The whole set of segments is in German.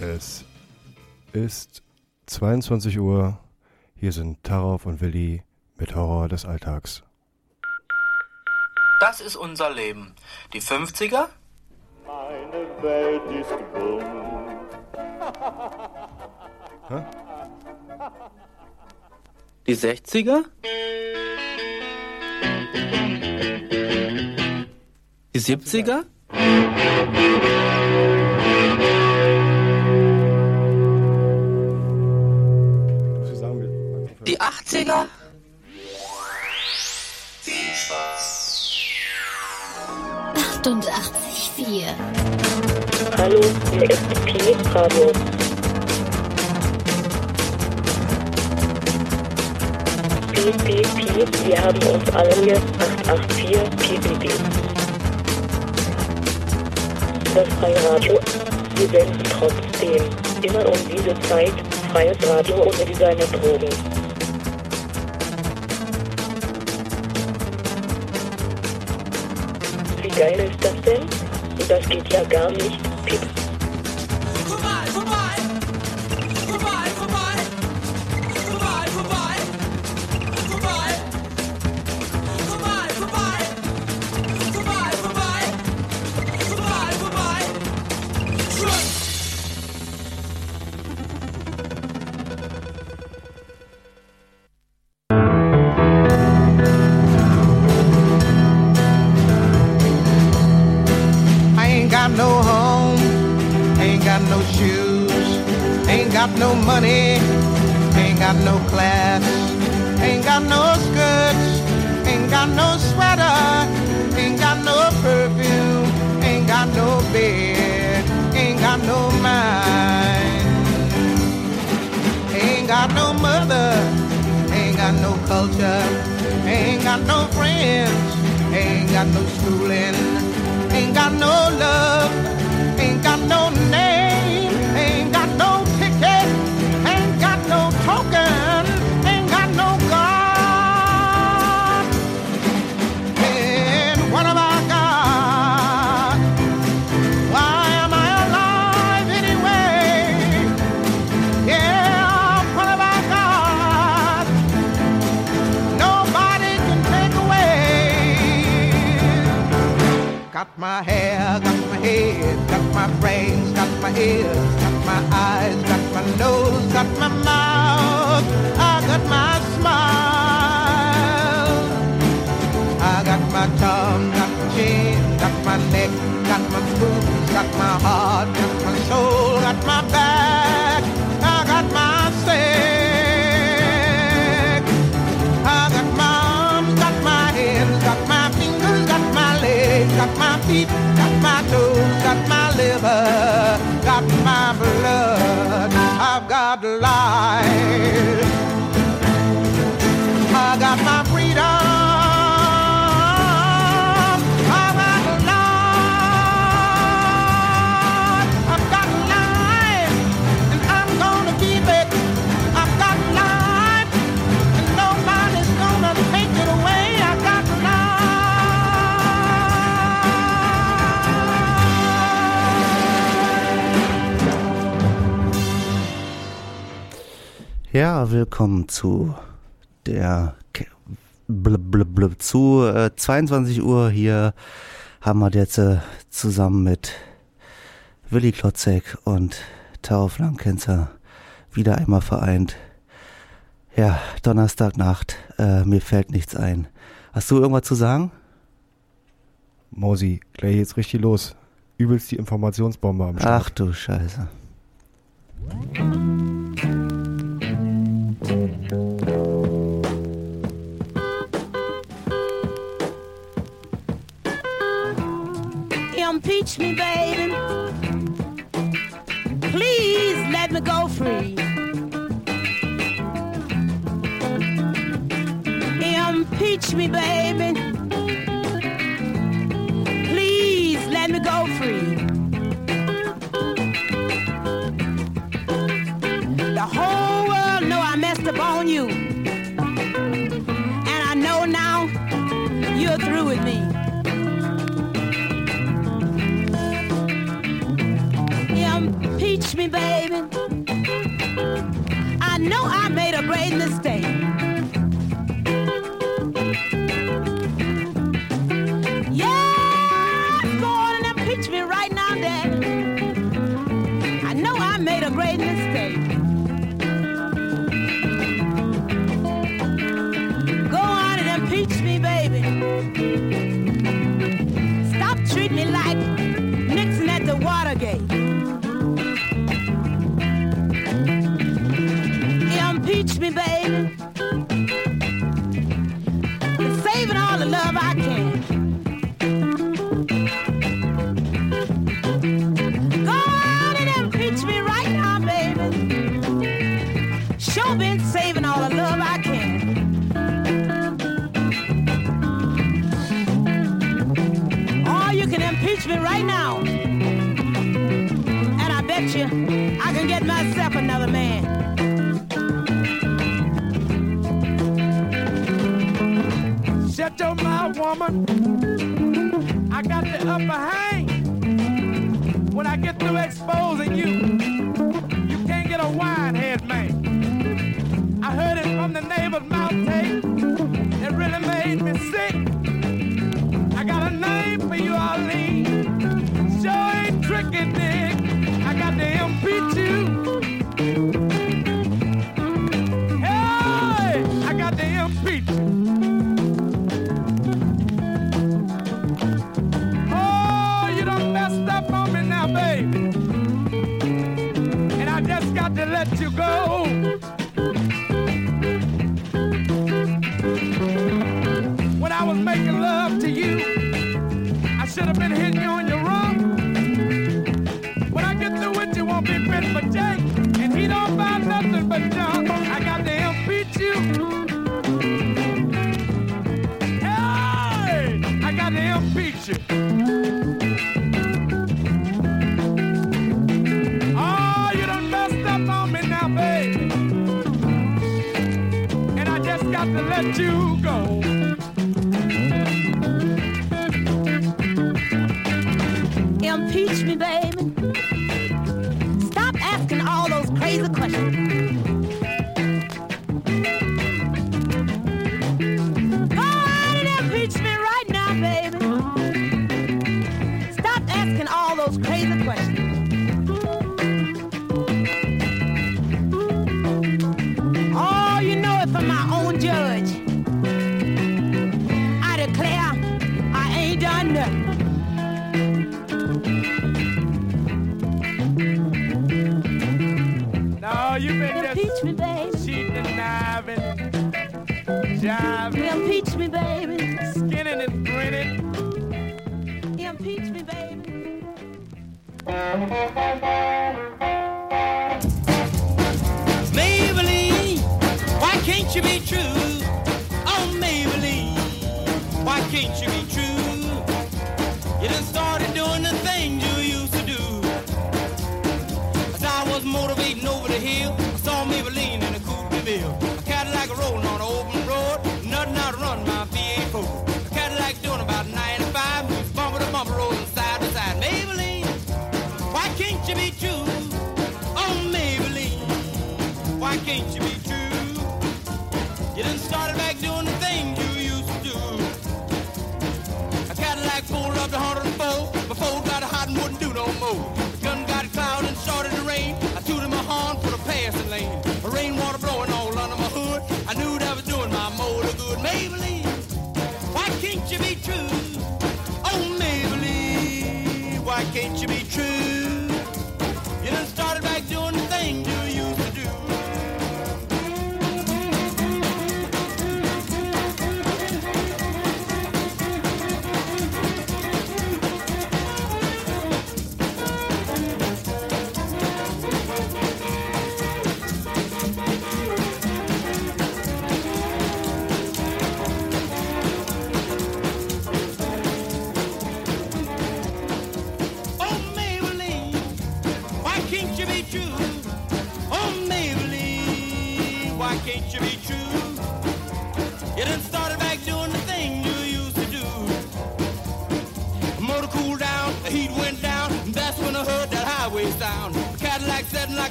Es ist 22 Uhr. Hier sind Tarov und Willi mit Horror des Alltags. Das ist unser Leben. Die 50er? Meine Welt ist bunt. Die 60er? Die 70er? Die 80er? Achtundachtzig vier. Hallo, hier ist Pi Radio. Pi, Pi, Pi, wir haben uns alle hier 884 PBB. Das freie Radio, wir senden trotzdem immer um diese Zeit freies Radio ohne Designer-Drogen. Wie geil ist das denn? Das geht ja gar nicht. Ja, willkommen zu der blub, blub, blub, zu äh, 22 Uhr hier haben wir jetzt äh, zusammen mit Willi Klotzek und Tao Flankenzer wieder einmal vereint. Ja, Donnerstagnacht, äh, mir fällt nichts ein. Hast du irgendwas zu sagen? Mausi, gleich jetzt richtig los. Übelst die Informationsbombe am Start. Ach du Scheiße. Impeach me, baby. Please let me go free. Impeach me, baby. Please let me go free. The whole upon you. And I know now you're through with me. Impeach me, babe. woman. I got the upper hand when I get through exposing you.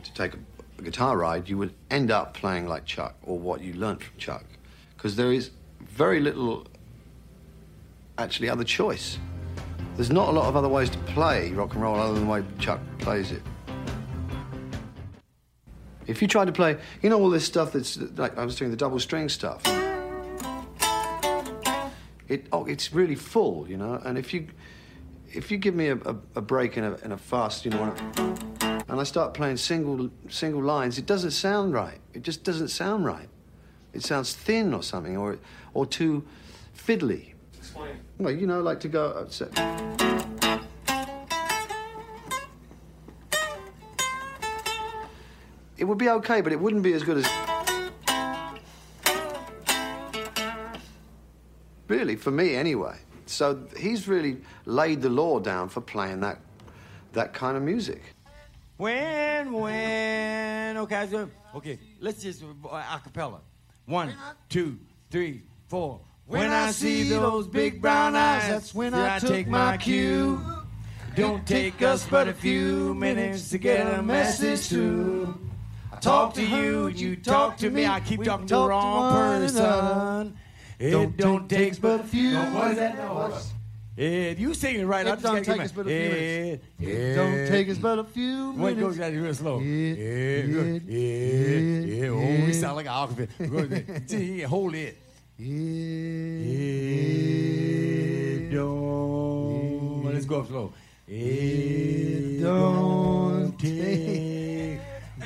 To take a, guitar ride, you would end up playing like Chuck or what you learnt from Chuck. Because there is very little actually other choice. There's not a lot of other ways to play rock and roll other than the way Chuck plays it. If you try to play, you know, all this stuff that's like I was doing the double string stuff. It, oh, it's really full, you know. And if you, if you give me a, a, a break in a, in a fast, you know, and I start playing single single lines, it doesn't sound right. It just doesn't sound right. It sounds thin or something, or or too fiddly. Explain. Well, you know, like to go. uh, say- It would be okay, but it wouldn't be as good as. Really, for me anyway. So he's really laid the law down for playing that that kind of music. When, when, okay, so, okay, let's just uh, a cappella. One, two, three, four. When I see those big brown eyes, that's when I take my cue. Don't take us but a few minutes to get a message through. I talk to you, you talk to me, I keep talking to the wrong person. It don't take but a few. What is that noise? If you sing it right, It I'm just don't take us but a few minutes. It don't take us but a few What minutes. goes down real slow? It, it, yeah, yeah. Oh, we sound like an alphabet. Yeah, hold it. It, It don't. Let's go up slow. It don't don't take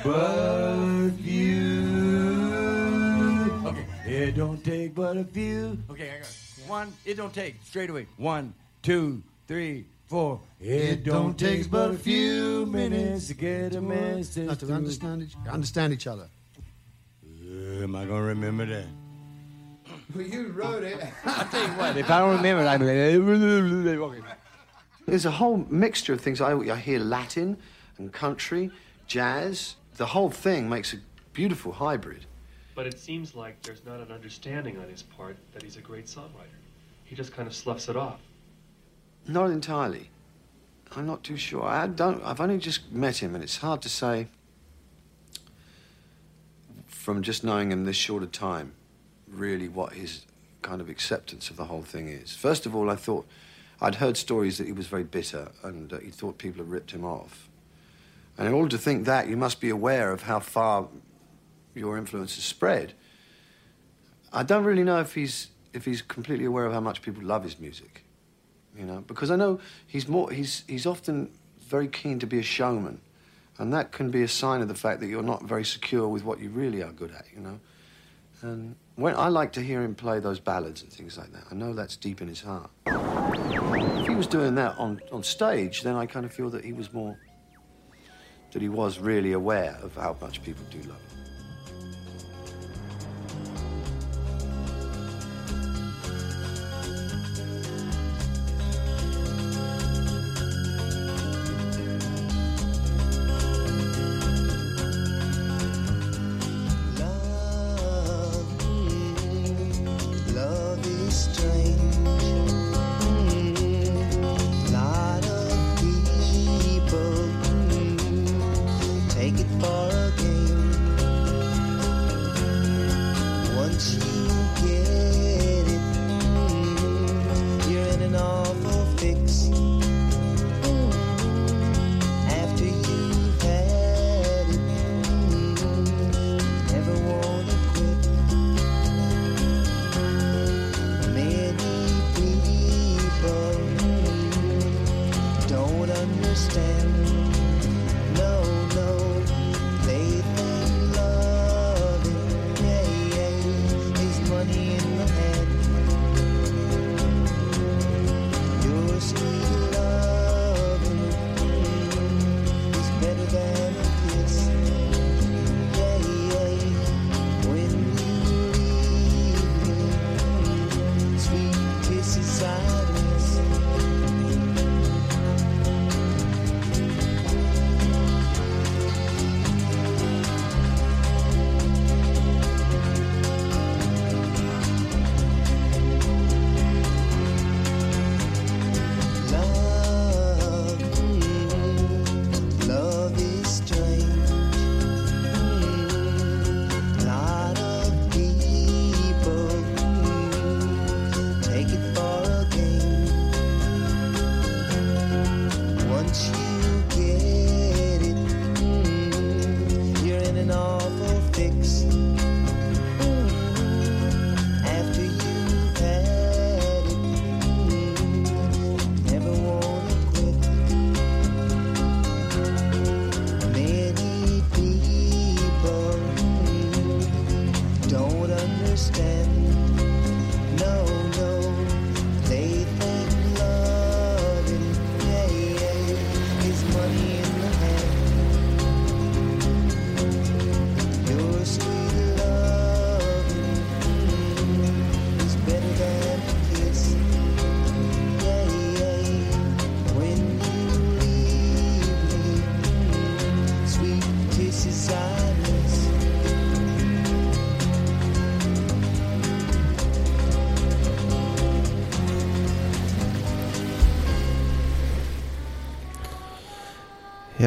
but a few. Okay. It don't take but a few. Okay, I got it. one. It don't take straight away. One, two, three, four. It don't take but a few minutes to get a message. Not to through. understand each, understand each other. Uh, am I gonna remember that? Well, you wrote it. I tell you what, if I don't remember, it, I'm like, okay. There's a whole mixture of things. I, I hear Latin and country, jazz. The whole thing makes a beautiful hybrid. But it seems like there's not an understanding on his part that he's a great songwriter. He just kind of sloughs it off. Not entirely. I'm not too sure. I don't. I've only just met him, and it's hard to say from just knowing him this short a time, really what his kind of acceptance of the whole thing is. First of all, I thought I'd heard stories that he was very bitter and uh, he thought people had ripped him off. And in order to think that, you must be aware of how far your influence has spread. I don't really know if he's if he's completely aware of how much people love his music you know, because I know he's more he's he's often very keen to be a showman, and that can be a sign of the fact that you're not very secure with what you really are good at, you know. And when I like to hear him play those ballads and things like that, I know that's deep in his heart. If he was doing that on on stage, then I kind of feel that he was more that he was really aware of how much people do love him.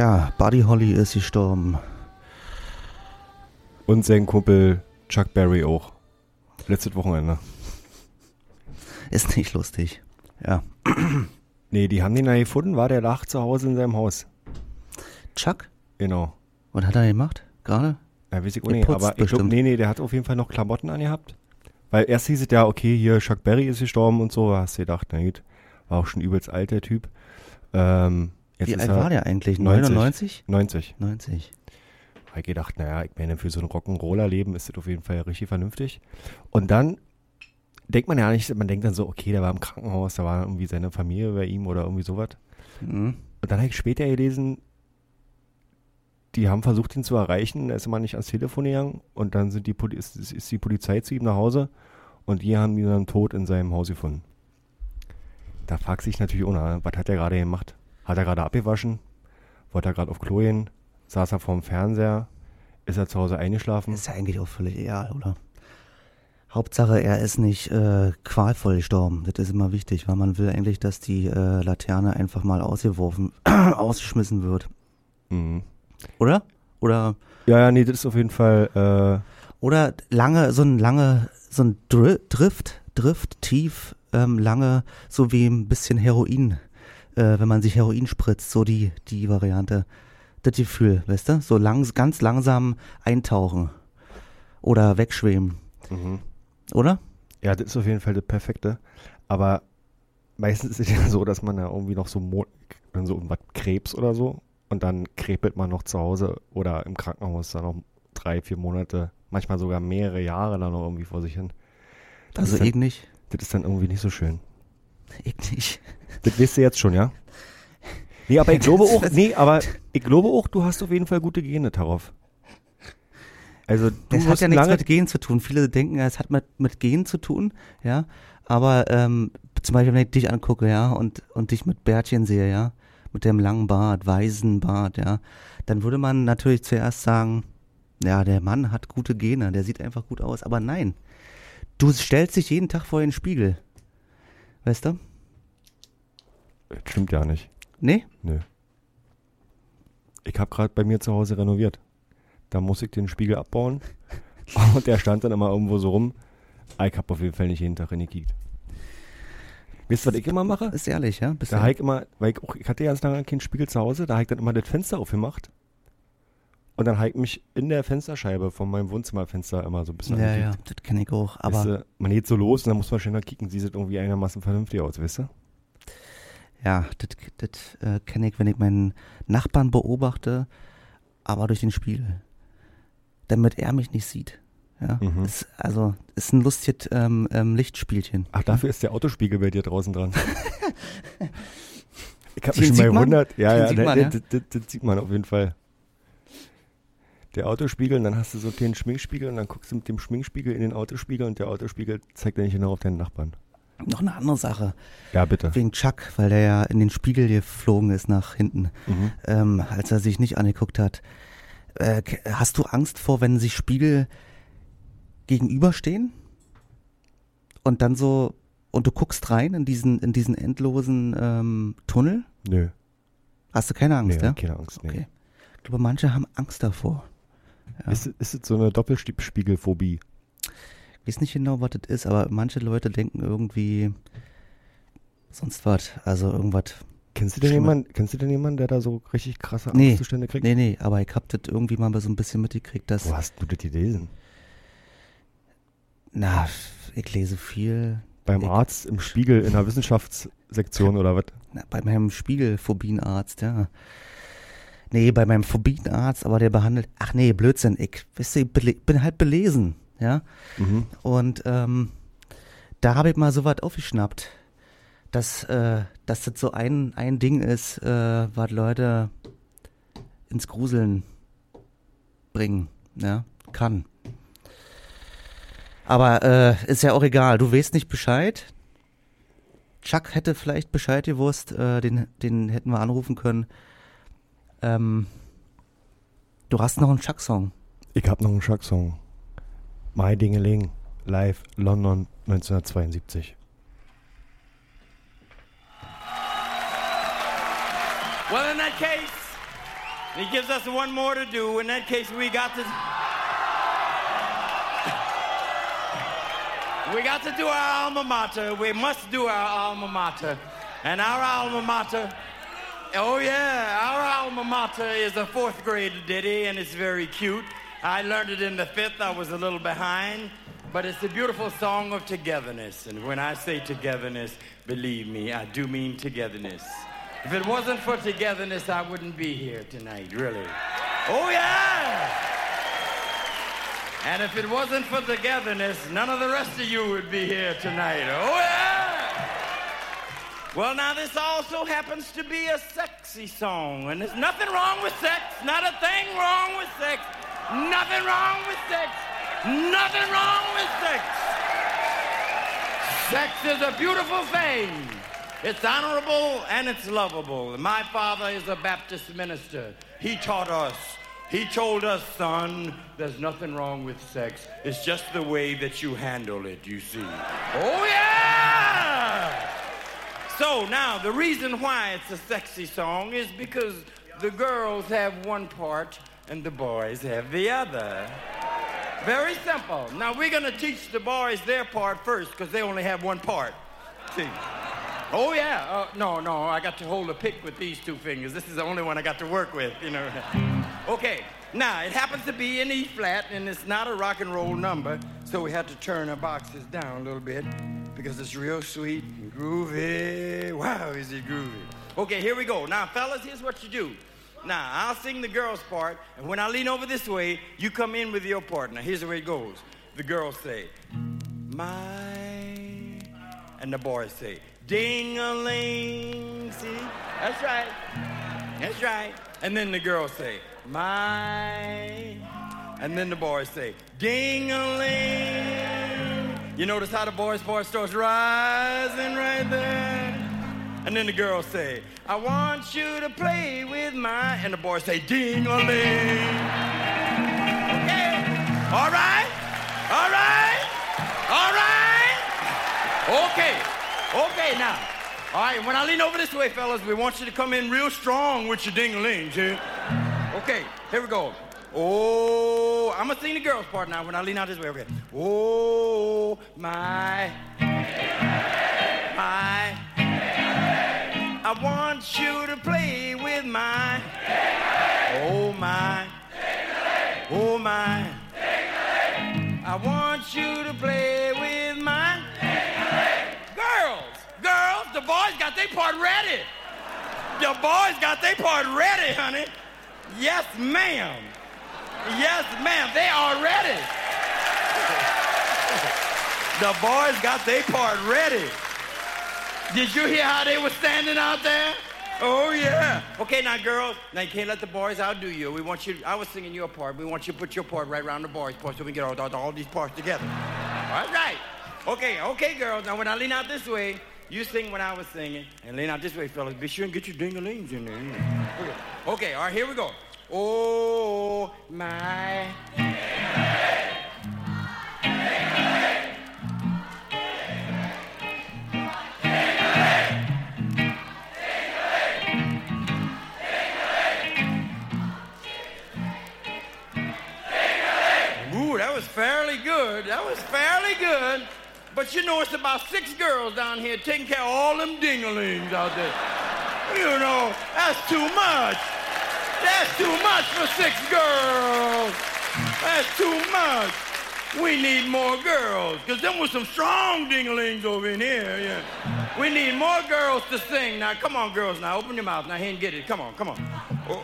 Ja, Buddy Holly ist gestorben. Und sein Kumpel Chuck Berry auch. Letztes Wochenende. Ist nicht lustig. Ja. Nee, die haben den ja gefunden, war der lag zu Hause in seinem Haus. Chuck? Genau. Was hat er gemacht? Gerade? Ja, weiß ich auch nicht, aber ich glaube, nee, nee, der hat auf jeden Fall noch Klamotten angehabt. Weil erst hieß es ja, okay, hier Chuck Berry ist gestorben und so, hast du gedacht, na gut, war auch schon übelst alt, der Typ. Ähm, jetzt Wie alt war der eigentlich? 90. 99? 90. 90. Hab ich gedacht, naja, ich meine, für so ein Rock'n'Roller-Leben ist das auf jeden Fall richtig vernünftig. Und dann denkt man ja nicht, man denkt dann so, okay, der war im Krankenhaus, da war irgendwie seine Familie bei ihm oder irgendwie sowas. Mhm. Und dann habe ich später gelesen, die haben versucht, ihn zu erreichen, er ist immer nicht ans Telefon gegangen und dann sind die Poli ist, ist die Polizei zu ihm nach Hause und die haben ihn dann tot in seinem Haus gefunden. Da fragt sich natürlich auch, na, was hat er gerade gemacht? Hat er gerade abgewaschen? Wollte er gerade auf Klo gehen? Saß er vorm Fernseher? Ist er zu Hause eingeschlafen? Ist ja eigentlich auch völlig egal, oder? Hauptsache, er ist nicht äh, qualvoll gestorben. Das ist immer wichtig, weil man will eigentlich, dass die äh, Laterne einfach mal ausgeworfen, ausgeschmissen wird. Mhm. Oder? Oder? Ja, ja, nee, das ist auf jeden Fall. Äh, Oder lange, so ein lange, so ein Dri Drift, Drift, tief, ähm, lange, so wie ein bisschen Heroin, äh, wenn man sich Heroin spritzt, so die, die Variante. Das Gefühl, weißt du? So lang, ganz langsam eintauchen. Oder wegschweben. Mhm. Oder? Ja, das ist auf jeden Fall das Perfekte. Aber meistens ist es ja so, dass man ja irgendwie noch so, Mo dann so was Krebs oder so und dann krepelt man noch zu Hause oder im Krankenhaus dann noch drei, vier Monate, manchmal sogar mehrere Jahre dann noch irgendwie vor sich hin. Das Also ich nicht. Das ist dann irgendwie nicht so schön. Ich nicht. Das weißt du jetzt schon, ja? Nee, aber ich glaube auch, nee, aber ich glaube auch, du hast auf jeden Fall gute Gene darauf. Also du Das hat hast ja nichts mit Gen zu tun. Viele denken, es hat mit, mit Gen zu tun, ja. Aber ähm, zum Beispiel, wenn ich dich angucke, ja, und, und dich mit Bärtchen sehe, ja, mit dem langen Bart, weißen Bart, ja, dann würde man natürlich zuerst sagen, ja, der Mann hat gute Gene, der sieht einfach gut aus. Aber nein, du stellst dich jeden Tag vor den Spiegel. Weißt du? Das stimmt ja nicht. Nee? Nö. Ich habe gerade bei mir zu Hause renoviert. Da muss ich den Spiegel abbauen. Und der stand dann immer irgendwo so rum. Ah, Ich habe auf jeden Fall nicht jeden Tag reingekickt. Wisst ihr, was ich immer mache? Ist ehrlich, ja? Bist Da habe ich immer, weil ich, auch, ich hatte ja ganz lange keinen Spiegel zu Hause, da habe ich dann immer das Fenster aufgemacht. Und dann habe ich mich in der Fensterscheibe von meinem Wohnzimmerfenster immer so ein bisschen Ja, ja, angekickt. das kenne ich auch. Aber Weißt du, man geht so los und dann muss man schnell kicken, sieht das irgendwie einigermaßen vernünftig aus, weißt du? Ja, das, äh, kenne ich, wenn ich meinen Nachbarn beobachte, aber durch den Spiegel. Damit er mich nicht sieht. Ja, Mhm. ist, also ist ein lustiges ähm, ähm, Lichtspielchen. Ach, dafür ist der Autospiegel bei dir draußen dran. ich habe mich schon mal gewundert. Ja, ja, sieht ne, man, ja? Das, das, das sieht man auf jeden Fall. Der Autospiegel, und dann hast du so den Schminkspiegel und dann guckst du mit dem Schminkspiegel in den Autospiegel und der Autospiegel zeigt dir nicht genau auf deinen Nachbarn. Noch eine andere Sache. Ja, bitte. Wegen Chuck, weil der ja in den Spiegel geflogen ist nach hinten, Mhm. ähm, als er sich nicht angeguckt hat. Äh, hast du Angst vor, wenn sich Spiegel gegenüberstehen? Und dann so, und du guckst rein in diesen, in diesen endlosen ähm, Tunnel? Nö. Hast du keine Angst, nee, ja? keine Angst. Nee. Okay. Ich glaube, manche haben Angst davor. Ja. Ist, ist es so eine Doppelspiegelphobie? Ich weiß nicht genau, was das ist, aber manche Leute denken irgendwie sonst was. Also irgendwas Kennst du denn jemanden, kennst du denn jemanden, der da so richtig krasse Nee, Angstzustände kriegt? nee, nee, aber ich hab das irgendwie mal so ein bisschen mitgekriegt, dass. Wo hast du das gelesen? Na, ich lese viel. Beim ich, Arzt, im Spiegel, in der Wissenschaftssektion oder was? Bei meinem Spiegelphobienarzt, ja. Nee, bei meinem Phobienarzt, aber der behandelt. Ach nee, Blödsinn, ich wisst ihr, bele- bin halt belesen, ja. Mhm. Und ähm, da habe ich mal so was aufgeschnappt, dass, äh, dass das so ein, ein Ding ist, äh, was Leute ins Gruseln bringen, ja, kann. Aber äh, ist ja auch egal, du weißt nicht Bescheid. Chuck hätte vielleicht Bescheid gewusst, äh, den, den hätten wir anrufen können. Ähm, du hast noch einen Chuck-Song. Ich hab noch einen Schack-Song. My Dingeling, live London 1972. Well, in that case, he gives us one more to do. In that case, we got to. We got to do our alma mater. We must do our alma mater. And our alma mater, oh yeah, our alma mater is a fourth grade ditty and it's very cute. I learned it in the fifth, I was a little behind. But it's a beautiful song of togetherness. And when I say togetherness, believe me, I do mean togetherness. If it wasn't for togetherness, I wouldn't be here tonight, really. Oh yeah! And if it wasn't for togetherness, none of the rest of you would be here tonight. Oh, yeah! Well, now, this also happens to be a sexy song, and there's nothing wrong with sex. Not a thing wrong with sex. Nothing wrong with sex. Nothing wrong with sex. Sex is a beautiful thing. It's honorable and it's lovable. My father is a Baptist minister. He taught us. He told us, son, there's nothing wrong with sex. It's just the way that you handle it, you see. Oh, yeah! So now, the reason why it's a sexy song is because the girls have one part and the boys have the other. Very simple. Now, we're going to teach the boys their part first because they only have one part. See? Oh, yeah. Uh, no, no, I got to hold a pick with these two fingers. This is the only one I got to work with, you know. Okay, now it happens to be in E flat and it's not a rock and roll number, so we had to turn our boxes down a little bit because it's real sweet and groovy. Wow, is it groovy? Okay, here we go. Now, fellas, here's what you do. Now, I'll sing the girls' part, and when I lean over this way, you come in with your part. Now, here's the way it goes. The girls say, My, and the boys say, Ding-a-ling. See? That's right. That's right. And then the girls say, my. And then the boys say, ding a ling. You notice how the boys' part starts rising right there? And then the girls say, I want you to play with my. And the boys say, ding a ling. Okay. All right. All right. All right. Okay. Okay, now. All right, when I lean over this way, fellas, we want you to come in real strong with your ding-a-ling, see? Okay, here we go. Oh, I'm gonna sing the girls' part now when I lean out this way. Okay. Oh, my, my. I want you to play with my. Oh, my. Oh, my. I want you to play with my. Girls, girls, the boys got their part ready. The boys got their part ready, honey. Yes, ma'am. Yes, ma'am. They are ready. The boys got their part ready. Did you hear how they were standing out there? Oh yeah. Okay, now girls, now you can't let the boys outdo you. We want you. I was singing your part. We want you to put your part right around the boys' part so we can get all, all, all these parts together. All right. Okay, okay, girls. Now when I lean out this way, you sing when I was singing, and lean out this way, fellas. Be sure and get your ding-a-lings in there. Okay. okay, all right, here we go. Oh my. That was fairly good. That was fairly good. But you know, it's about six girls down here taking care of all them dinglings out there. You know, that's too much. That's too much for six girls. That's too much. We need more girls, because them was some strong dinglings over in here, yeah. We need more girls to sing. Now, come on, girls, now, open your mouth. Now, here and get it. Come on, come on. Oh,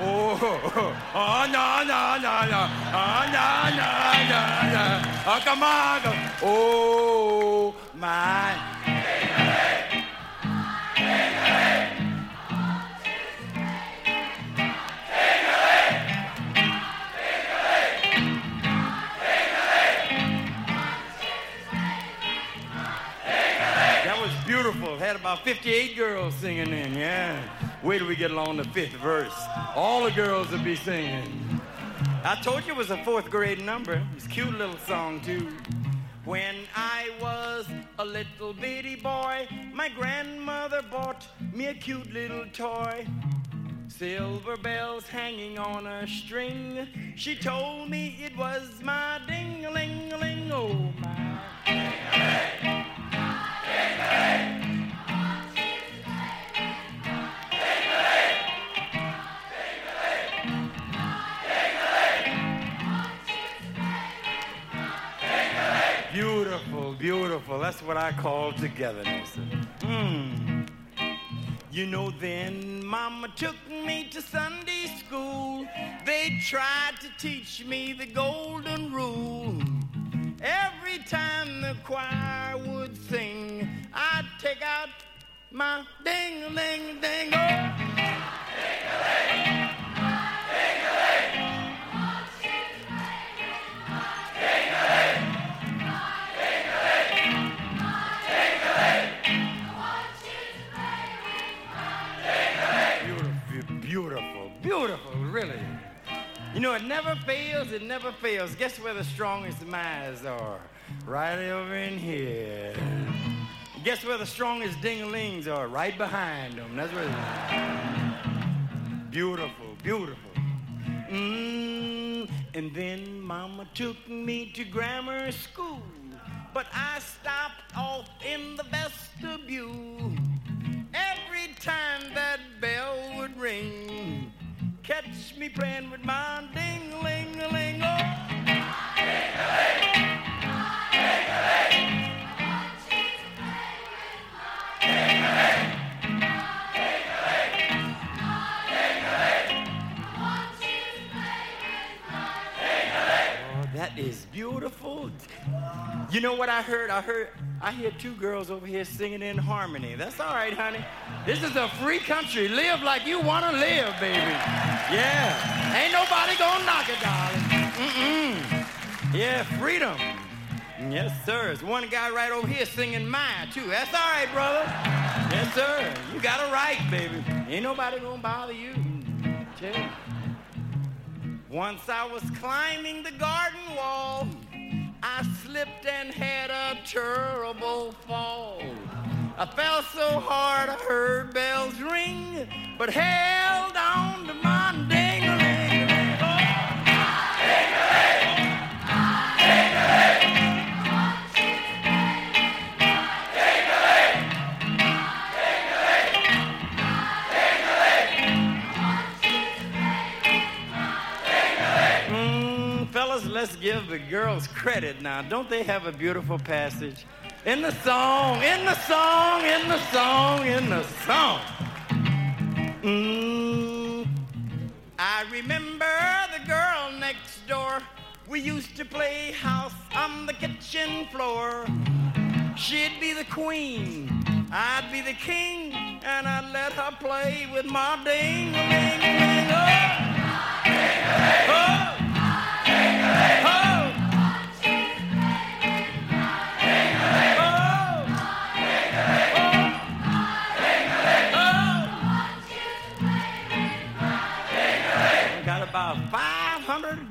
oh, oh, oh, no, no, no, no. Oh, no, no, no, no. Oh, come on. go. Oh, my. That 58 girls singing in, yeah. Wait till we get along the fifth verse. All the girls will be singing. I told you it was a fourth grade number. It's a cute little song, too. When I was a little bitty boy, my grandmother bought me a cute little toy. Silver bells hanging on a string. She told me it was my ding-a-ling-a-ling, oh my. Beautiful, beautiful. That's what I call togetherness. Mm. You know, then Mama took me to Sunday school. They tried to teach me the golden rule. Every time the choir would sing, I'd take out my ding-a-ling-a-ding. Oh. You know, it never fails, it never fails. Guess where the strongest minds are? Right over in here. Guess where the strongest ding-a-lings are? Right behind them. That's where they Beautiful, beautiful. Mm, and then Mama took me to grammar school, but I stopped off in the vestibule. Every time that bell would ring, Catch me praying with my ding-a-ling-a-ling-o. Ding-a-ling-a-ling-o. You know what I heard? I heard I hear two girls over here singing in harmony. That's all right, honey. This is a free country. Live like you want to live, baby. Yeah. Ain't nobody gonna knock it, darling. Mm-mm. Yeah, freedom. Yes, sir. There's one guy right over here singing mine, too. That's all right, brother. Yes, sir. You got it right, baby. Ain't nobody gonna bother you. Tell you. Once I was climbing the garden wall, I slipped and had a terrible fall. I fell so hard I heard bells ring, but held on to my let's give the girls credit now. Don't they have a beautiful passage? In the song, in the song, in the song, in the song. Mm, I remember the girl next door. We used to play house on the kitchen floor. She'd be the queen, I'd be the king, and I'd let her play with my ding-a-ling-a-ling. Oh! Oh! Got about 500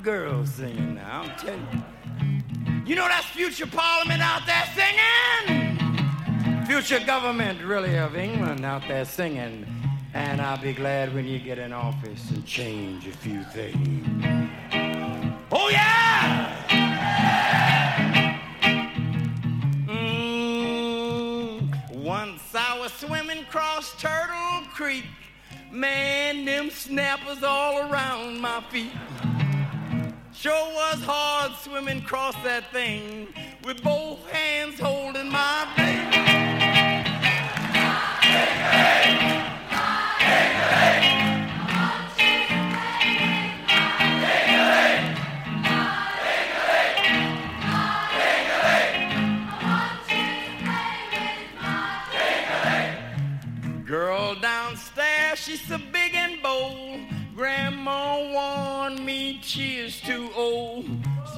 girls singing now, I'm telling you. You know that's future parliament out there singing? Future government, really, of England out there singing. And I'll be glad when you get in office and change a few things. Oh, yeah! Was swimming across Turtle Creek. Man, them snappers all around my feet. Sure was hard swimming across that thing with both hands holding my baby. Is.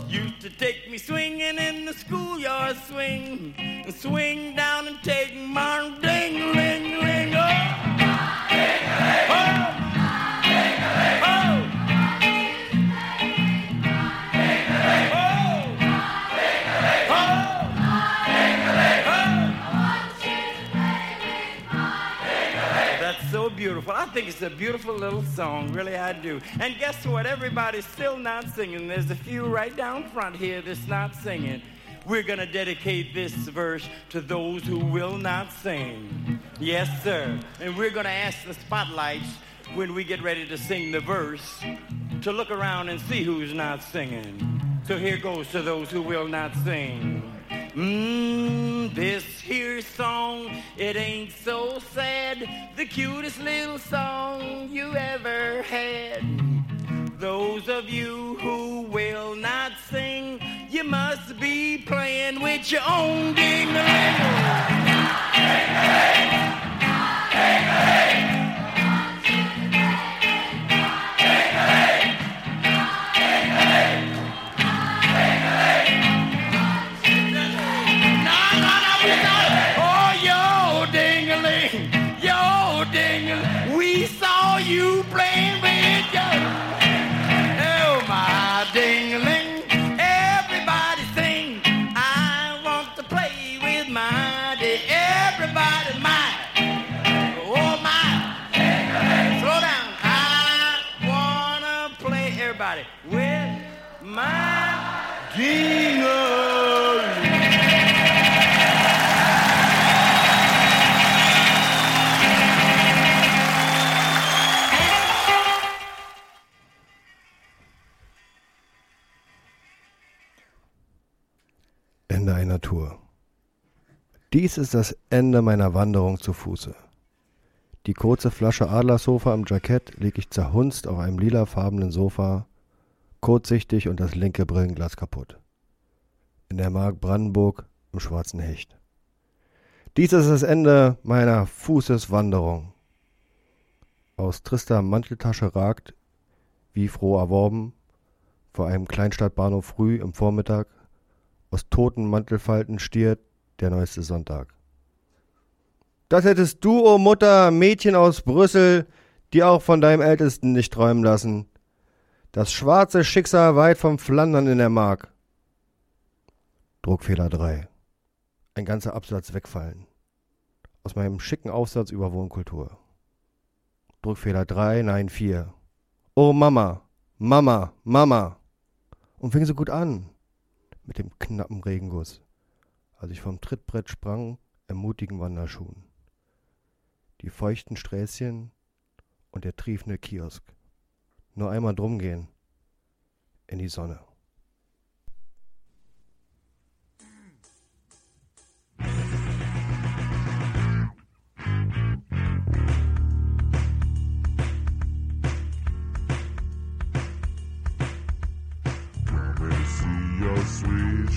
She used to take me swinging in the schoolyard swing, and swing down and take my ding ring ring. Oh, think it's a beautiful little song, really I do. And guess what? Everybody's still not singing. There's a few right down front here that's not singing. We're going to dedicate this verse to those who will not sing. Yes, sir. And we're going to ask the spotlights when we get ready to sing the verse to look around and see who's not singing. So here goes to those who will not sing. Mmm, this here song, it ain't so sad. The cutest little song you ever had. Those of you who will not sing, you must be playing with your own ding Oh, Ende einer Tour. Dies ist das Ende meiner Wanderung zu Fuße. Die kurze Flasche Adlersofa im Jackett lege ich zerhunzt auf einem lilafarbenen Sofa, kurzsichtig und das linke Brillenglas kaputt. In der Mark Brandenburg im schwarzen Hecht. Dies ist das Ende meiner Fußeswanderung. Aus trister Manteltasche ragt, wie froh erworben, vor einem Kleinstadtbahnhof früh im Vormittag, aus toten Mantelfalten stiert der neueste Sonntag. Das hättest du, o oh Mutter, Mädchen aus Brüssel, dir auch von deinem Ältesten nicht träumen lassen. Das schwarze Schicksal weit vom Flandern in der Mark. Druckfehler 3. Ein ganzer Absatz wegfallen. Aus meinem schicken Aufsatz über Wohnkultur. Druckfehler 3, nein 4. Oh Mama, Mama, Mama. Und fing so gut an. Mit dem knappen Regenguss. Als ich vom Trittbrett sprang, im mutigen Wanderschuhen. Die feuchten Sträßchen und der triefende Kiosk. Nur einmal drum gehen. In die Sonne.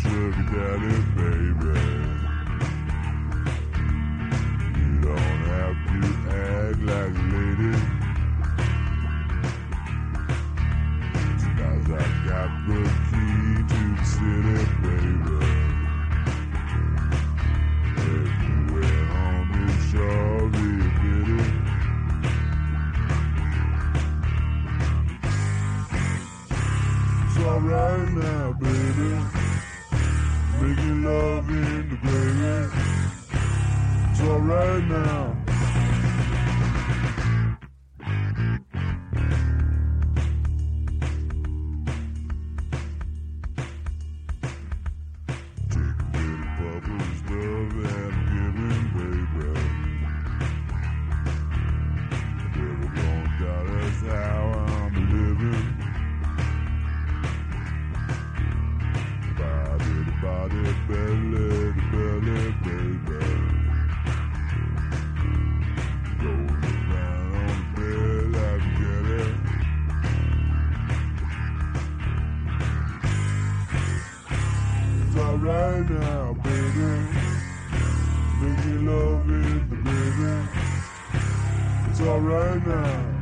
Sugar daddy, baby. You don't have to act like a lady. Cause I got the love in the gravy. It's alright now. Now, baby. Make me love it, baby. It's alright now.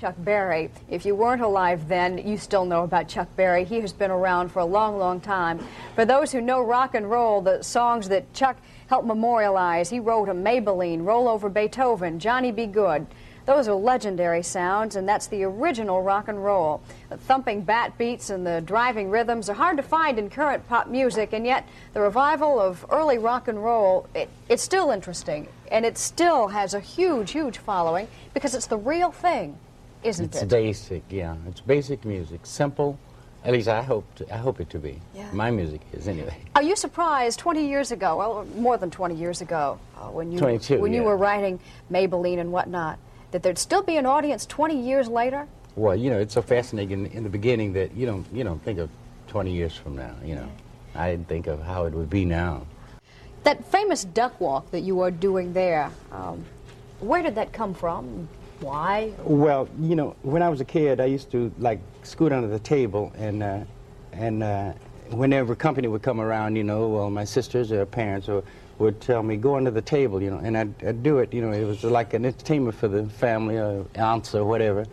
Chuck Berry. If you weren't alive then, you still know about Chuck Berry. He has been around for a long, long time. For those who know rock and roll, the songs that Chuck helped memorialize, he wrote a Maybelline, Roll Over Beethoven, Johnny Be Good. Those are legendary sounds, and that's the original rock and roll. The thumping bat beats and the driving rhythms are hard to find in current pop music, and yet the revival of early rock and roll, it, it's still interesting, and it still has a huge, huge following because it's the real thing, isn't it's it? It's basic, yeah. It's basic music, simple. At least I hope to, I hope it to be. Yeah. My music is anyway. Are you surprised 20 years ago, well, more than 20 years ago, uh, when you 22, when you were writing Maybelline and whatnot, that there'd still be an audience 20 years later? Well, you know, it's so fascinating in, in the beginning that you don't you don't think of 20 years from now. You know, I didn't think of how it would be now. That famous duck walk that you are doing there, um, where did that come from? Why? Well, you know, when I was a kid, I used to like scoot under the table, and uh, and uh, whenever company would come around, you know, well, my sisters or parents or would tell me go under the table, you know, and I'd, I'd do it. You know, it was like an entertainment for the family or aunts or whatever.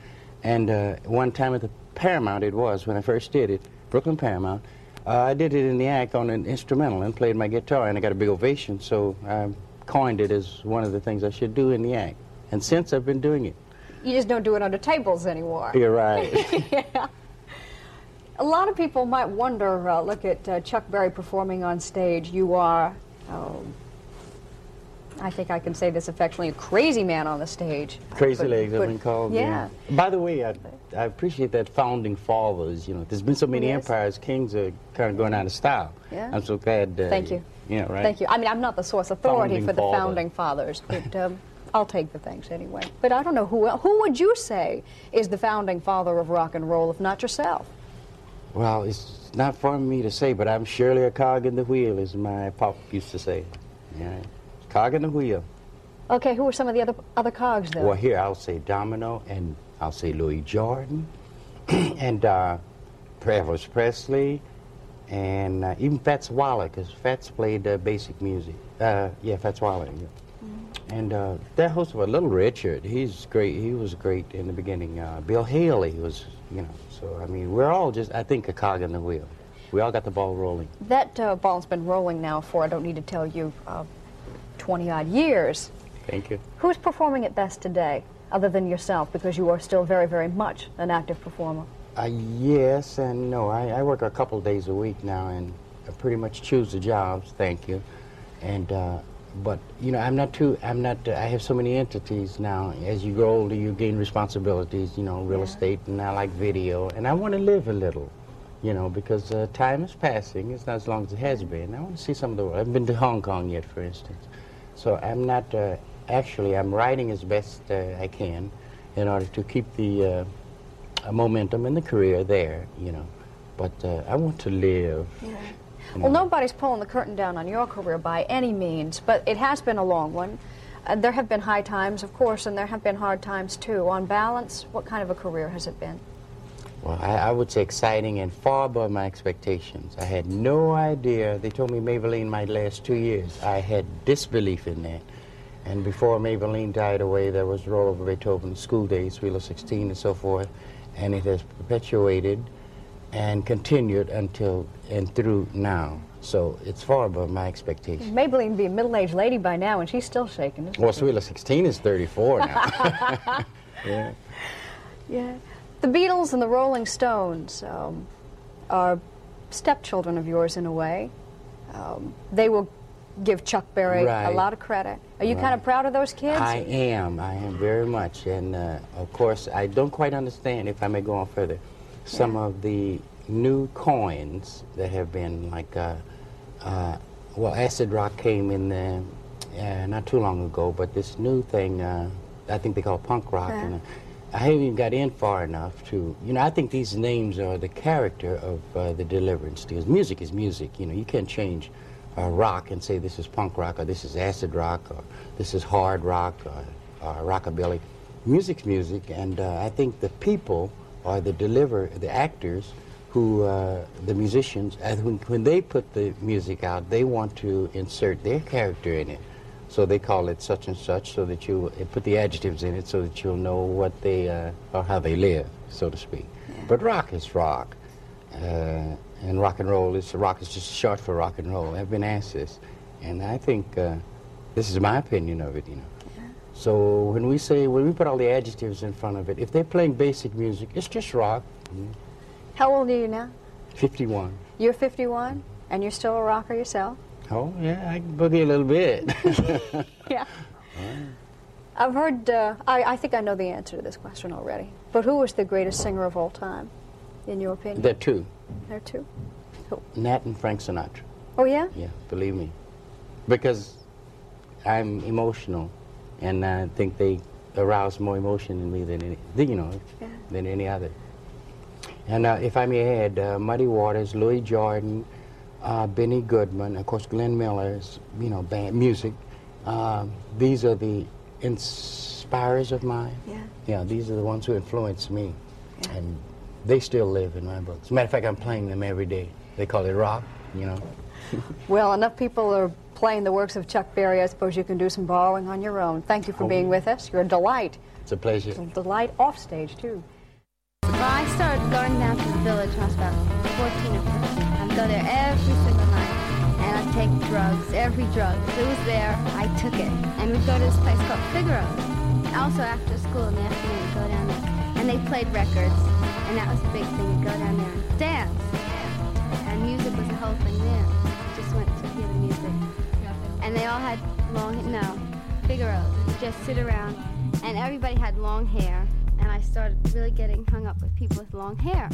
And uh, one time at the Paramount, it was when I first did it, Brooklyn Paramount. Uh, I did it in the act on an instrumental and played my guitar, and I got a big ovation. So I coined it as one of the things I should do in the act. And since I've been doing it. You just don't do it under tables anymore. You're right. yeah. A lot of people might wonder, uh, look at uh, Chuck Berry performing on stage. You are, um, I think I can say this affectionately, a crazy man on the stage. Crazy But- legs, I've but- been called. Yeah. By the way, I, I appreciate that founding fathers. You know, there's been so many Yes. empires, kings are kind of going out of style. Yeah. I'm so glad. Uh, Thank you. Know, right? Thank you. I mean, I'm not the source authority Founding for the father. founding fathers, but um, I'll take the thanks anyway. But I don't know who who would you say is the founding father of rock and roll, if not yourself? Well, it's not for me to say, but I'm surely a cog in the wheel, as my pop used to say. Yeah, cog in the wheel. Okay, who are some of the other other cogs though? Well, here I'll say Domino, and I'll say Louis Jordan, and uh, Elvis Presley, and uh, even Fats Waller, because Fats played uh, basic music. Uh, yeah, Fats Waller. Yeah. And uh, that host of a Little Richard, he's great. He was great in the beginning. Uh, Bill Haley was, you know. So I mean, we're all just, I think, a cog in the wheel. We all got the ball rolling. That uh, ball's been rolling now for I don't need to tell you, uh, 20 odd years. Thank you. Who's performing it best today, other than yourself, because you are still very, very much an active performer? Uh, yes and no. I, I work a couple days a week now, and I pretty much choose the jobs. Thank you. And uh, but you know, I'm not too. I'm not. Uh, I have so many entities now. As you grow older, you gain responsibilities. You know, real estate, and I like video, and I want to live a little. you know, because uh, time is passing. It's not as long as it has been. I want to see some of the world. I haven't been to Hong Kong yet, for instance. So I'm not, uh, actually, I'm writing as best uh, I can in order to keep the uh, momentum in the career there, you know. But uh, I want to live. Yeah. Well, nobody's pulling the curtain down on your career by any means, but it has been a long one. Uh, there have been high times, of course, and there have been hard times too. On balance, what kind of a career has it been? Well, I, I would say exciting and far above my expectations. I had no idea. They told me Maybelline might last two years. I had disbelief in that. And before Maybelline died away, there was Roll Over Beethoven, School Days, Sweet 16, and so forth. And it has perpetuated and continued until and through now. So it's far above my expectations. Maybelline be a middle-aged lady by now, and she's still shaking. Well, she? Sweet 16 is 34 now. yeah. Yeah. The Beatles and the Rolling Stones um, are stepchildren of yours in a way. Um, they will give Chuck Berry a lot of credit. Are you Right. kind of proud of those kids? I am. I am very much. And uh, of course, I don't quite understand, if I may go on further, some of the new coins that have been like, uh, uh, well, acid rock came in uh, uh, not too long ago, but this new thing, uh, I think they call punk rock. Yeah. And, uh, I haven't even got in far enough to, you know, I think these names are the character of uh, the Deliverance Deals. Music is music, you know, you can't change uh, rock and say this is punk rock or this is acid rock or this is hard rock or, or rockabilly. Music's music, and uh, I think the people are the deliver, the actors who, uh, the musicians, and when, when they put the music out, they want to insert their character in it. So they call it such and such so that you put the adjectives in it so that you'll know what they, uh, or how they live, so to speak. But rock is rock. Uh, and rock and roll is, rock is just short for rock and roll. I've been asked this. And I think uh, this is my opinion of it, you know. So when we say, when we put all the adjectives in front of it, if they're playing basic music, it's just rock. Mm, How old are you now? 51. You're 51, and you're still a rocker yourself? Oh, yeah, I can boogie a little bit. Yeah. I've heard, uh, I, I think I know the answer to this question already. But who was the greatest singer of all time, in your opinion? There are two, There are two. Nat and Frank Sinatra. Oh, yeah? Yeah, believe me. Because I'm emotional, and I think they arouse more emotion in me than any, you know, Yeah. than any other. And uh, if I may add, uh, Muddy Waters, Louis Jordan, uh, Benny Goodman, of course, Glenn Miller's, you know, band music. Um, these are the inspirers of mine. Yeah. Yeah, these are the ones who influenced me, Yeah. and they still live in my books. Matter of fact, I'm playing them every day. They call it rock, you know. Well, enough people are playing the works of Chuck Berry. I suppose you can do some borrowing on your own. Thank you for Oh. being with us. You're a delight. It's a pleasure. It's A delight off stage, too. Well, I started going down to the village when I was about 14 or 15. I'd go there every single night, and I'd take drugs, every drug. If it was there, I took it. And we'd go to this place called Figaro. Also, after school in the afternoon, we'd go down there. And they played records, and that was the big thing. We'd go down there and dance. And music was the whole thing there. Just went to hear the music. And they all had long, no, Figaro. Just sit around, and everybody had long hair. And I started really getting hung up with people with long hair.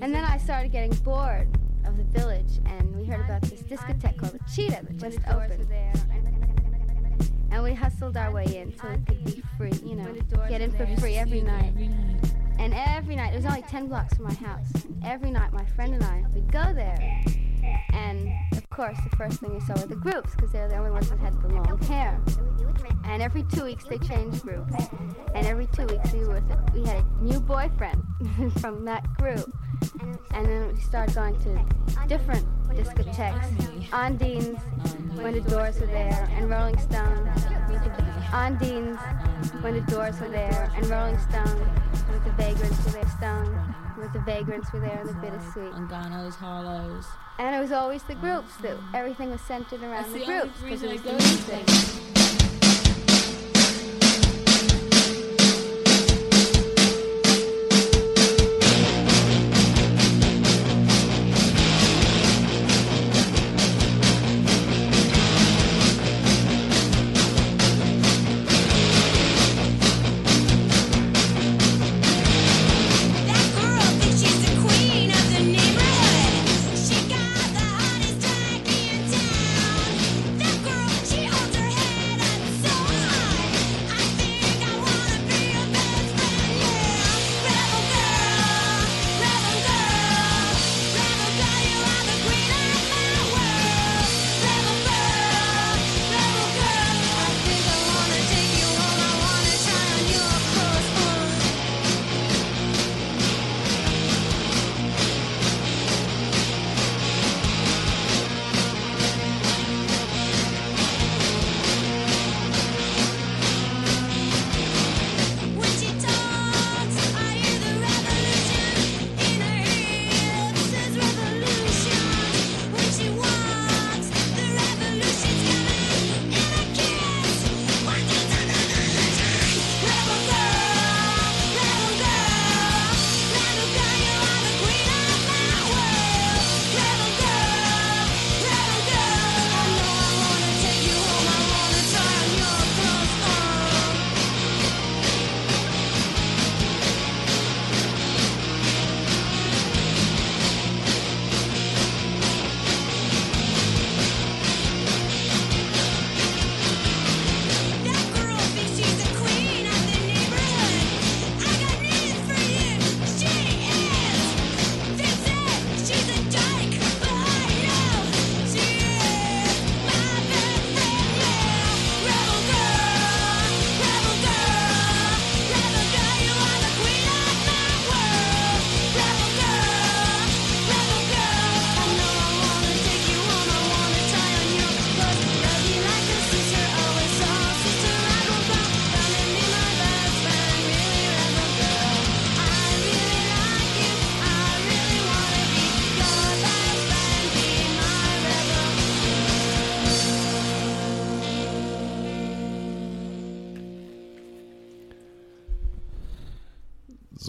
And then I started getting bored of the village, and we heard about this discotheque called the Cheetah that just opened. And we hustled our way in so it could be free, you know, get in for free every night. And every night, it was only 10 blocks from my house. Every night, my friend and I would go there. And of course, the first thing we saw were the groups, because they were the only ones that had the long hair. And every two weeks, they changed groups. And every two weeks, we, were we had a new boyfriend from that group. And then we started going to different discotheques. Ondine's, when the doors were there, and Rolling Stone. Ondine's, when the doors were there, and Rolling Stone, with the vagrants were there, Stone, with the vagrants were there, and the bittersweet. Harlow's. And it was always the groups, that everything was centered around That's the the groups, because it was the music.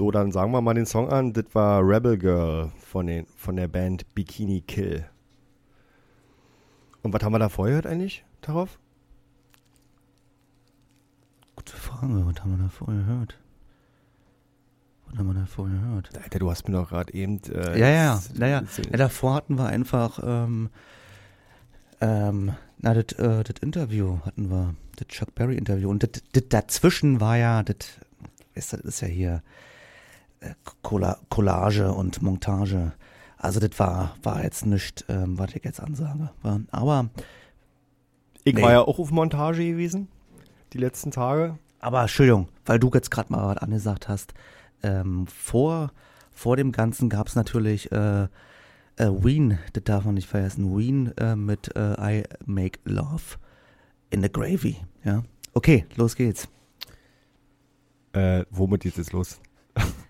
So, dann sagen wir mal den Song an. Das war Rebel Girl von, den, von der Band Bikini Kill. Und was haben wir da vorher gehört eigentlich darauf? Gute Frage, was haben wir da vorher gehört? Was haben wir da vorher gehört? Alter, du hast mir doch gerade eben. Äh, ja, ja, Naja, ja, davor hatten wir einfach, ähm, ähm, na, das äh, Interview hatten wir, das Chuck Berry Interview. Und das- dazwischen war ja, das ist, ja hier Collage und Montage. Also das war, war jetzt nicht, ähm, was ich jetzt ansage. Aber Ich Nee. war ja auch auf Montage gewesen, die letzten Tage. Aber Entschuldigung, weil du jetzt gerade mal was angesagt hast, ähm, vor, vor dem Ganzen gab es natürlich äh, äh, Ween, das darf man nicht vergessen, Ween äh, mit äh, I Make Love in the Gravy. Ja? Okay, los geht's. Äh, womit geht es los?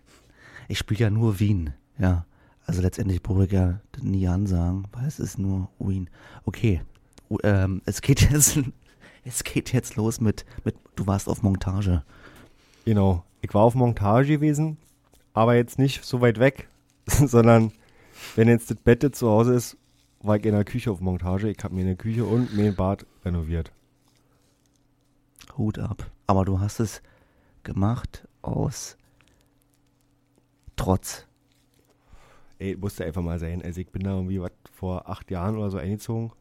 Ich spiele ja nur Wien, ja. Also letztendlich brauche ich ja nie ansagen, weil es ist nur Wien. Okay, U- ähm, es geht jetzt, es geht jetzt los mit, mit, du warst auf Montage. Genau. Ich war auf Montage gewesen, aber jetzt nicht so weit weg, sondern wenn jetzt das Bett zu Hause ist, war ich in der Küche auf Montage. Ich habe mir eine Küche und mir ein Bad renoviert. Hut ab. Aber du hast es gemacht aus Trotz. Ey, musste einfach mal sein. Also ich bin da irgendwie was vor acht Jahren oder so eingezogen.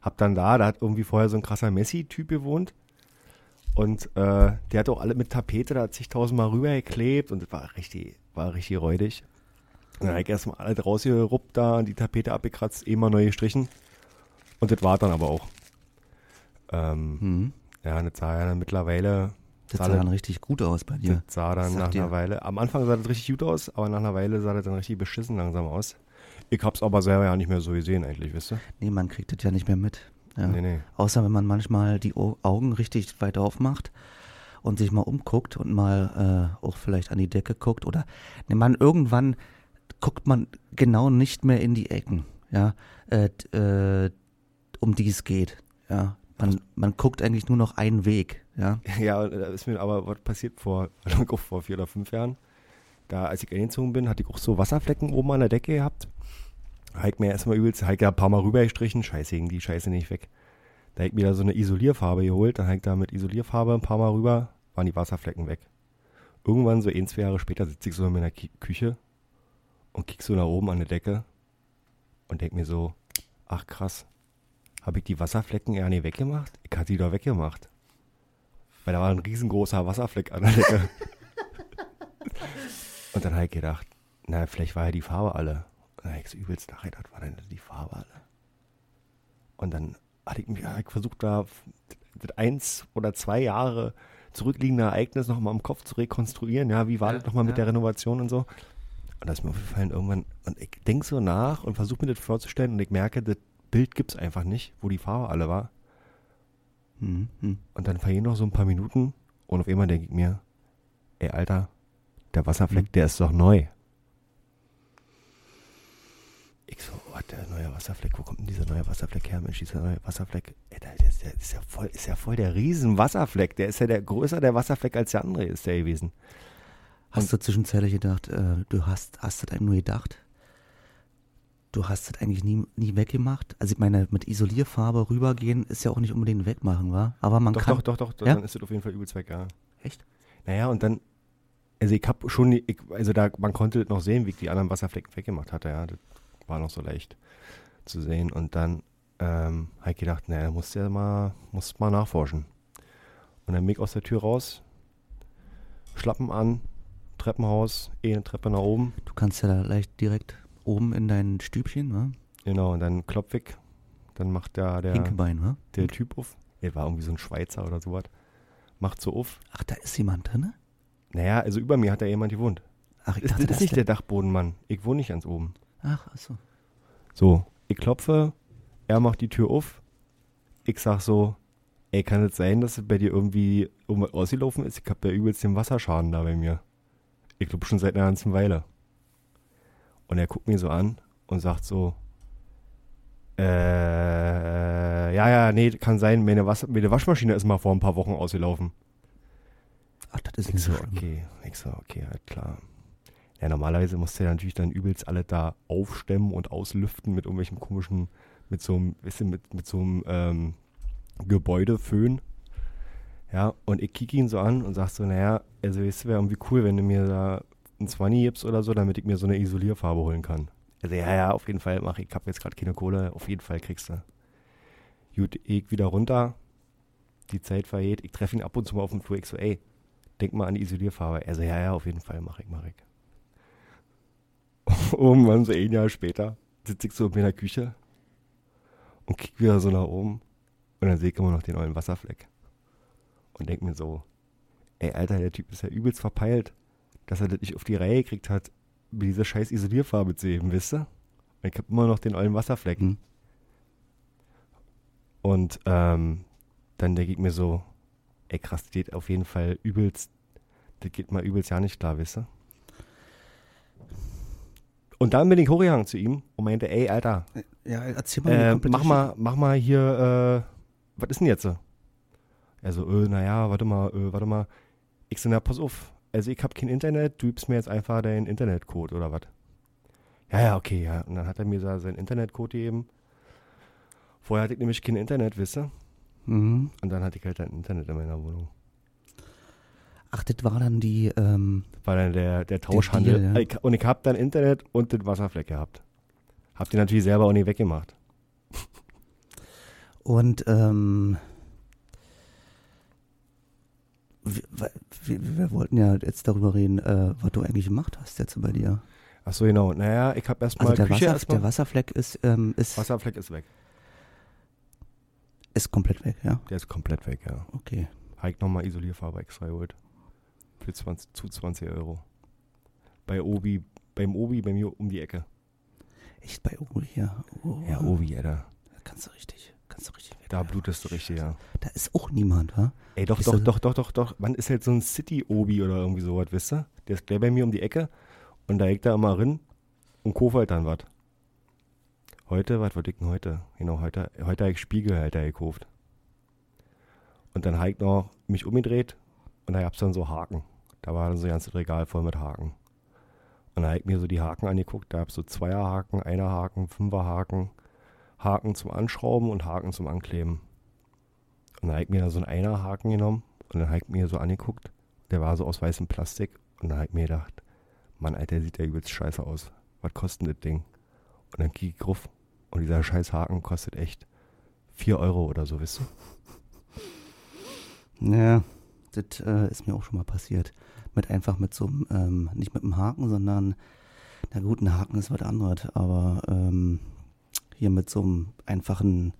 Hab dann da, da hat irgendwie vorher so ein krasser Messi-Typ gewohnt. Und äh, der hat auch alle mit Tapete, da hat sich tausendmal rübergeklebt und das war richtig, war richtig räudig. Und dann hab ich erstmal alles rausgeruppt da und die Tapete abgekratzt, eh mal neu gestrichen. Und das war dann aber auch. Ähm, Mhm. Ja, und das sah ja dann mittlerweile. Das sah dann richtig gut aus bei dir. Das sah dann nach dir. einer Weile. Am Anfang sah das richtig gut aus, aber nach einer Weile sah das dann richtig beschissen langsam aus. Ich hab's aber selber ja nicht mehr so gesehen eigentlich, wisst ihr? Nee, man kriegt das ja nicht mehr mit. Ja. Nee, nee. Außer wenn man manchmal die Au- Augen richtig weit aufmacht und sich mal umguckt und mal äh, auch vielleicht an die Decke guckt oder nee, man irgendwann guckt man genau nicht mehr in die Ecken, ja, äh, äh, um die es geht, ja. Man, man guckt eigentlich nur noch einen Weg, ja. Ja, da ist mir aber was passiert vor, vor vier oder fünf Jahren. Da, als ich eingezogen bin, hatte ich auch so Wasserflecken oben an der Decke gehabt. Ich mir erstmal übelst, ich da ein paar Mal rübergestrichen, scheiße, ging die Scheiße nicht weg. Da habe ich mir da so eine Isolierfarbe geholt, dann habe ich da mit Isolierfarbe ein paar Mal rüber, waren die Wasserflecken weg. Irgendwann, so ein, zwei Jahre später, sitze ich so in meiner Ki Küche und kick so nach oben an der Decke und denk mir so, ach krass, habe ich die Wasserflecken ja nicht weggemacht? Ich hatte die doch weggemacht. Weil da war ein riesengroßer Wasserfleck an der Decke. und dann habe ich gedacht, na, vielleicht war ja die Farbe alle. Und dann habe ich so übelst nachgedacht, war denn die Farbe alle? Und dann hatte ich mir hab ich versucht, da das eins oder zwei Jahre zurückliegende Ereignis nochmal im Kopf zu rekonstruieren. Ja, wie war das nochmal mit der Renovation und so? Und da ist mir aufgefallen irgendwann, und ich denke so nach und versuche mir das vorzustellen und ich merke, das Bild gibt es einfach nicht, wo die Farbe alle war. Mhm. mhm. Und dann vergehen noch so ein paar Minuten und auf einmal denke ich mir, ey Alter, der Wasserfleck, der ist doch neu. Ich so, oh, der neue Wasserfleck, wo kommt denn dieser neue Wasserfleck her? Mensch, dieser neue Wasserfleck, ey, der, der, ist, der ist, ja voll, ist ja voll der Riesen-Wasserfleck. Der ist ja der größer der Wasserfleck als der andere ist der gewesen. Hast du zwischenzeitlich gedacht, äh, du hast, hast das eigentlich nur gedacht? Du hast das eigentlich nie, nie weggemacht? Also ich meine, mit Isolierfarbe rübergehen ist ja auch nicht unbedingt wegmachen, wa? Aber man doch, kann... doch, doch, doch, doch, ja? dann ist das auf jeden Fall übelst weg, ja. Echt? Naja, und dann, also ich hab schon, die- ich, also da, man konnte noch sehen, wie ich die anderen Wasserflecken weggemacht hatte, ja. Das war noch so leicht zu sehen. Und dann ähm, habe ich gedacht, naja, musst du ja mal, musst mal nachforschen. Und dann bin ich aus der Tür raus, Schlappen an, Treppenhaus, eh eine Treppe nach oben. Du kannst ja da leicht direkt oben in dein Stübchen, wa? Genau, und dann klopf ich. Dann macht der, der, Hinkebein, wa? der Typ auf. Er war irgendwie so ein Schweizer oder sowas. Macht so auf. Ach, da ist jemand drin? Naja, also über mir hat da jemand gewohnt. Ach, ich das, dachte, das das ist nicht der- der Dachbodenmann. Ich wohne nicht ganz oben. Ach, achso. So, ich klopfe, er macht die Tür auf. Ich sag so, ey, kann es sein, dass es bei dir irgendwie irgendwas ausgelaufen ist? Ich hab da übelst den Wasserschaden da bei mir. Ich glaube schon seit einer ganzen Weile. Und er guckt mir so an und sagt so, äh, ja, ja, nee, kann sein, meine, Was meine Waschmaschine ist mal vor ein paar Wochen ausgelaufen. Ach, das ist Ich nicht so, okay. Ich so, okay, halt klar. Ja, normalerweise musst du ja natürlich dann übelst alle da aufstemmen und auslüften mit irgendwelchen komischen, mit so einem, weißt du, mit, mit so einem ähm, Gebäudeföhn. Ja, und ich kicke ihn so an und sag so, naja, also es wäre irgendwie cool, wenn du mir da ein 20 gibst oder so, damit ich mir so eine Isolierfarbe holen kann. Also ja, ja, auf jeden Fall mach ich, ich habe jetzt gerade keine Kohle, auf jeden Fall kriegst du. Gut, ich wieder runter, die Zeit vergeht, ich treffe ihn ab und zu mal auf dem Flur, ich so, ey, denk mal an die Isolierfarbe. Er so, ja, ja, auf jeden Fall, mach ich, mach ich. Irgendwann so ein Jahr später sitze ich so in der Küche und kick wieder so nach oben und dann sehe ich immer noch den neuen Wasserfleck. Und denk mir so, ey, Alter, der Typ ist ja übelst verpeilt, dass er das nicht auf die Reihe gekriegt hat, mir diese scheiß Isolierfarbe zu heben, wisst ihr? Und ich habe immer noch den ollen Wasserfleck. Mhm. Und ähm, dann denke ich mir so, ey krass, das geht auf jeden Fall übelst, das geht mal übelst ja nicht klar, wisst ihr? Und dann bin ich hochgegangen zu ihm und meinte, ey, Alter, Ja, erzähl mal. äh, mach mal, mach mal hier, äh, was ist denn jetzt? Er so, äh, naja, warte mal, äh, warte mal. Ich so, na, pass auf. Also ich hab kein Internet, du gibst mir jetzt einfach deinen Internetcode oder was? Ja, ja, okay, ja. Und dann hat er mir so seinen Internetcode gegeben. Vorher hatte ich nämlich kein Internet, wisst ihr? Mhm. Und dann hatte ich halt ein Internet in meiner Wohnung. Ach, das war dann die, ähm, War dann der, der Tauschhandel. Deal, ja. Ich- Und ich hab dann Internet und den Wasserfleck gehabt. Hab den natürlich selber auch nicht weggemacht. Und ähm, wir, wir, wir wollten ja jetzt darüber reden, äh, was du eigentlich gemacht hast jetzt bei dir. Ach so, genau. Naja, ich hab erstmal Also der, Küche Wasser, erstmal. der Wasserfleck ist, ähm, ist, Wasserfleck ist weg. ist komplett weg, ja? Der ist komplett weg, ja. Okay. Habe ich nochmal Isolierfarbe extra geholt. Für 20, zu 20 Euro. Bei Obi, beim Obi bei mir um die Ecke. Echt bei Obi hier? Oh, Ja, Obi, Alter. Da kannst du richtig, kannst du richtig weg. Da blutest du richtig, ja. Da ist auch niemand, wa? Ey, doch, doch, doch, doch, doch, doch. Man ist halt so ein City-Obi oder irgendwie sowas, wisst ihr? Der ist gleich bei mir um die Ecke und da hängt er immer rein und kaufe halt dann was. Heute, was wollte ich denn heute? Genau, heute, heute habe ich Spiegelhalter gekauft. Und dann habe ich noch mich umgedreht und da gab es dann so Haken. Da war dann so ein ganzes Regal voll mit Haken. Und da habe ich mir so die Haken angeguckt. Da gab es so Zweierhaken, Einerhaken, Fünferhaken, Haken zum Anschrauben und Haken zum Ankleben. Und dann ich mir da so einen Einerhaken genommen und dann ich mir so angeguckt. Der war so aus weißem Plastik. Und dann ich mir gedacht, Mann, Alter, der sieht ja übelst scheiße aus. Was kostet das Ding? Und dann kiek ich drauf und dieser scheiß Haken kostet echt 4 Euro oder so, wisst du? Ja, das äh, ist mir auch schon mal passiert. Mit einfach mit so einem, ähm, nicht mit einem Haken, sondern, na gut, ein Haken ist was anderes, aber ähm, hier mit so einem einfachen,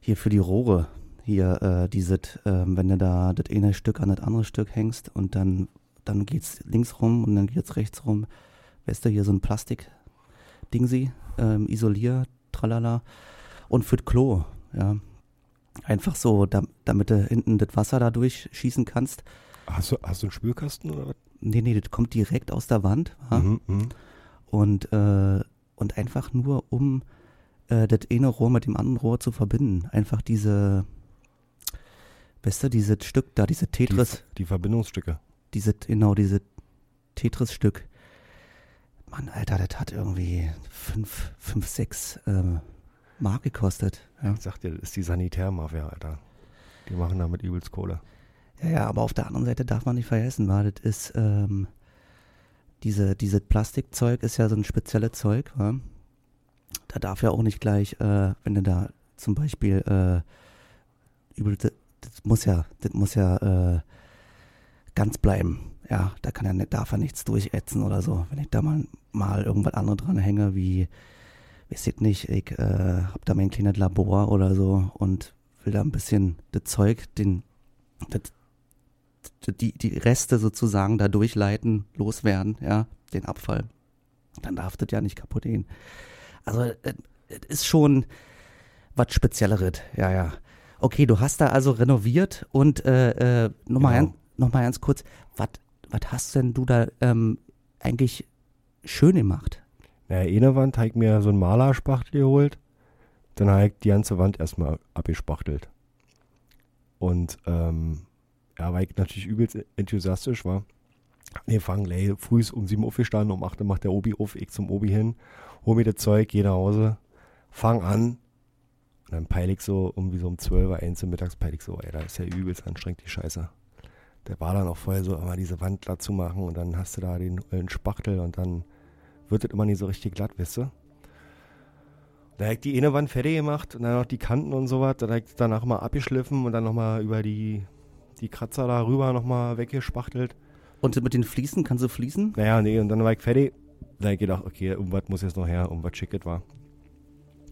hier für die Rohre, hier äh, dieses, ähm, wenn du da das eine Stück an das andere Stück hängst und dann, dann geht's links rum und dann geht's rechts rum. Weißt du, hier so ein Plastik-Dingsi, ähm, Isolier, tralala. Und für das Klo, ja. Einfach so, da, damit du hinten das Wasser da durchschießen kannst. Hast du, hast du einen Spülkasten oder was? Nee, nee, das kommt direkt aus der Wand. wa? Mhm, mhm. Und, äh, und einfach nur, um äh, das eine Rohr mit dem anderen Rohr zu verbinden. Einfach diese, weißt du, dieses Stück da, diese Tetris. Die, die Verbindungsstücke. Diese, genau, diese Tetris-Stück. Mann, Alter, das hat irgendwie fünf, fünf, sechs äh, Mark gekostet. Ja. Ich sag dir, das ist die Sanitärmafia, Alter. Die machen damit übelst Kohle. Ja, ja, aber auf der anderen Seite darf man nicht vergessen, weil das ist, ähm, diese, dieses Plastikzeug ist ja so ein spezielles Zeug, wa? Da darf ja auch nicht gleich, äh, wenn du da zum Beispiel, äh, übel, das, muss ja, das muss ja, äh, ganz bleiben. Ja, da kann er nicht, darf er nichts durchätzen oder so. Wenn ich da mal, mal irgendwas anderes dran hänge, wie, weiß ich nicht, ich, äh, hab da mein kleines Labor oder so und will da ein bisschen das Zeug, den, das, die, die Reste sozusagen da durchleiten, loswerden, ja, den Abfall. Dann darf das ja nicht kaputt gehen. Also, es ist schon was Spezielleres, ja, ja. Okay, du hast da also renoviert und äh, äh, nochmal Genau. ganz, noch mal ganz kurz, was hast denn du da ähm, eigentlich schön gemacht? Naja, eine Wand habe ich mir so einen Malerspachtel geholt. Dann habe ich die ganze Wand erstmal abgespachtelt. Und ähm, Ja, war ich natürlich übelst enthusiastisch, war. Nee, fangen gleich früh um 7 Uhr aufgestanden, um 8 Uhr macht der Obi auf, ich zum Obi hin, hol mir das Zeug, geh nach Hause, fang an. Und dann peil ich so, irgendwie so um 12 Uhr, 1 Uhr mittags peil ich so, ey, da ist ja übelst anstrengend, die Scheiße. Der war dann auch vorher so, aber diese Wand glatt zu machen und dann hast du da den, den Spachtel und dann wird das immer nicht so richtig glatt, weißt du? Da hab ich die eine Wand fertig gemacht und dann noch die Kanten und sowas. Dann hab ich danach mal abgeschliffen und dann nochmal über die, die Kratzer da rüber nochmal weggespachtelt. Und mit den Fliesen, kannst du fließen? Naja, nee, und dann war ich fertig. Da hab ich gedacht, okay, irgendwas muss jetzt noch her, irgendwas schickes war.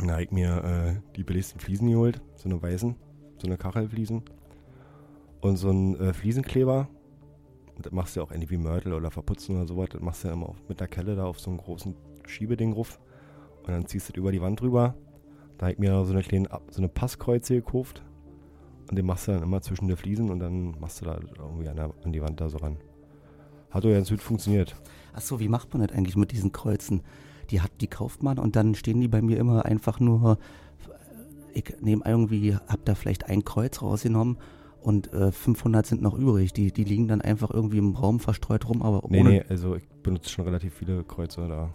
Und da hab ich mir äh, die billigsten Fliesen geholt, so eine weißen, so eine Kachelfliesen. Und so ein äh, Fliesenkleber. Und das machst du ja auch ähnlich wie Mörtel oder Verputzen oder sowas. Das machst du ja immer auf, mit der Kelle da auf so einen großen Schiebeding ruf. Und dann ziehst du das über die Wand rüber. Da hab ich mir so eine kleine so eine Passkreuze gekauft. Und den machst du dann immer zwischen den Fliesen und dann machst du da irgendwie an, der, an die Wand da so ran. Hat doch ganz gut funktioniert. Achso, wie macht man das eigentlich mit diesen Kreuzen? Die hat, die kauft man und dann stehen die bei mir immer einfach nur, ich nehme irgendwie, hab da vielleicht ein Kreuz rausgenommen und äh, 500 sind noch übrig. Die, die liegen dann einfach irgendwie im Raum verstreut rum, aber Nee, ohne. nee, also ich benutze schon relativ viele Kreuze da.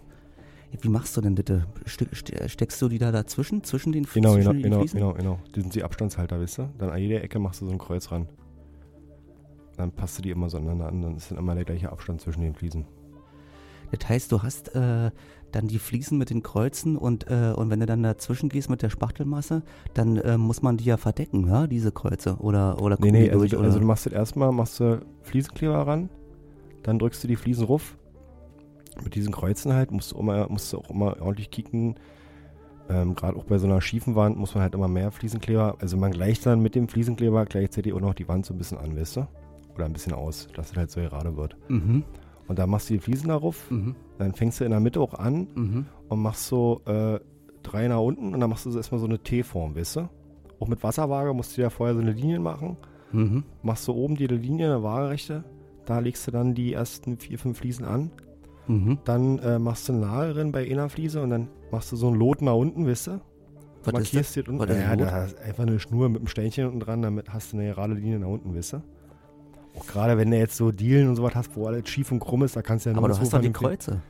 Wie machst du denn ste steckst du die da dazwischen? Zwischen den Genau, zwischen genau, den genau, Fliesen? genau, genau. Die sind die Abstandshalter, weißt du? Dann an jeder Ecke machst du so ein Kreuz ran. Dann passt du die immer so aneinander an, dann ist dann immer der gleiche Abstand zwischen den Fliesen. Das heißt, du hast äh, dann die Fliesen mit den Kreuzen und, äh, und wenn du dann dazwischen gehst mit der Spachtelmasse, dann äh, muss man die ja verdecken, ja, diese Kreuze. Oder, oder Nee, nee, die also, durch, du- oder? also du machst das erstmal, machst du Fliesenkleber ran, dann drückst du die Fliesen ruf. Mit diesen Kreuzen halt musst du, immer, musst du auch immer ordentlich kicken. Ähm, Gerade auch bei so einer schiefen Wand muss man halt immer mehr Fliesenkleber. Also man gleicht dann mit dem Fliesenkleber gleichzeitig auch noch die Wand so ein bisschen an, weißt du? Oder ein bisschen aus, dass es halt so gerade wird. Mhm. Und dann machst du die Fliesen darauf. Mhm. Dann fängst du in der Mitte auch an Mhm. und machst so äh, drei nach unten und dann machst du so erstmal so eine T-Form, weißt du? Auch mit Wasserwaage musst du ja vorher so eine Linie machen. Mhm. Machst du oben die Linie, eine waagerechte. Da legst du dann die ersten vier, fünf Fliesen an. Mhm. Dann äh, machst du einen Nagel drin bei einer Fliese und dann machst du so ein Lot nach unten, weißt du? Was ist das? dir unten. Ja, da ist einfach eine Schnur mit einem Steinchen unten dran, damit hast du eine gerade Linie nach unten, weißt du? Auch gerade wenn du jetzt so Dealen und sowas hast, wo alles schief und krumm ist, da kannst du ja nur Aber du hast doch die Kreuze.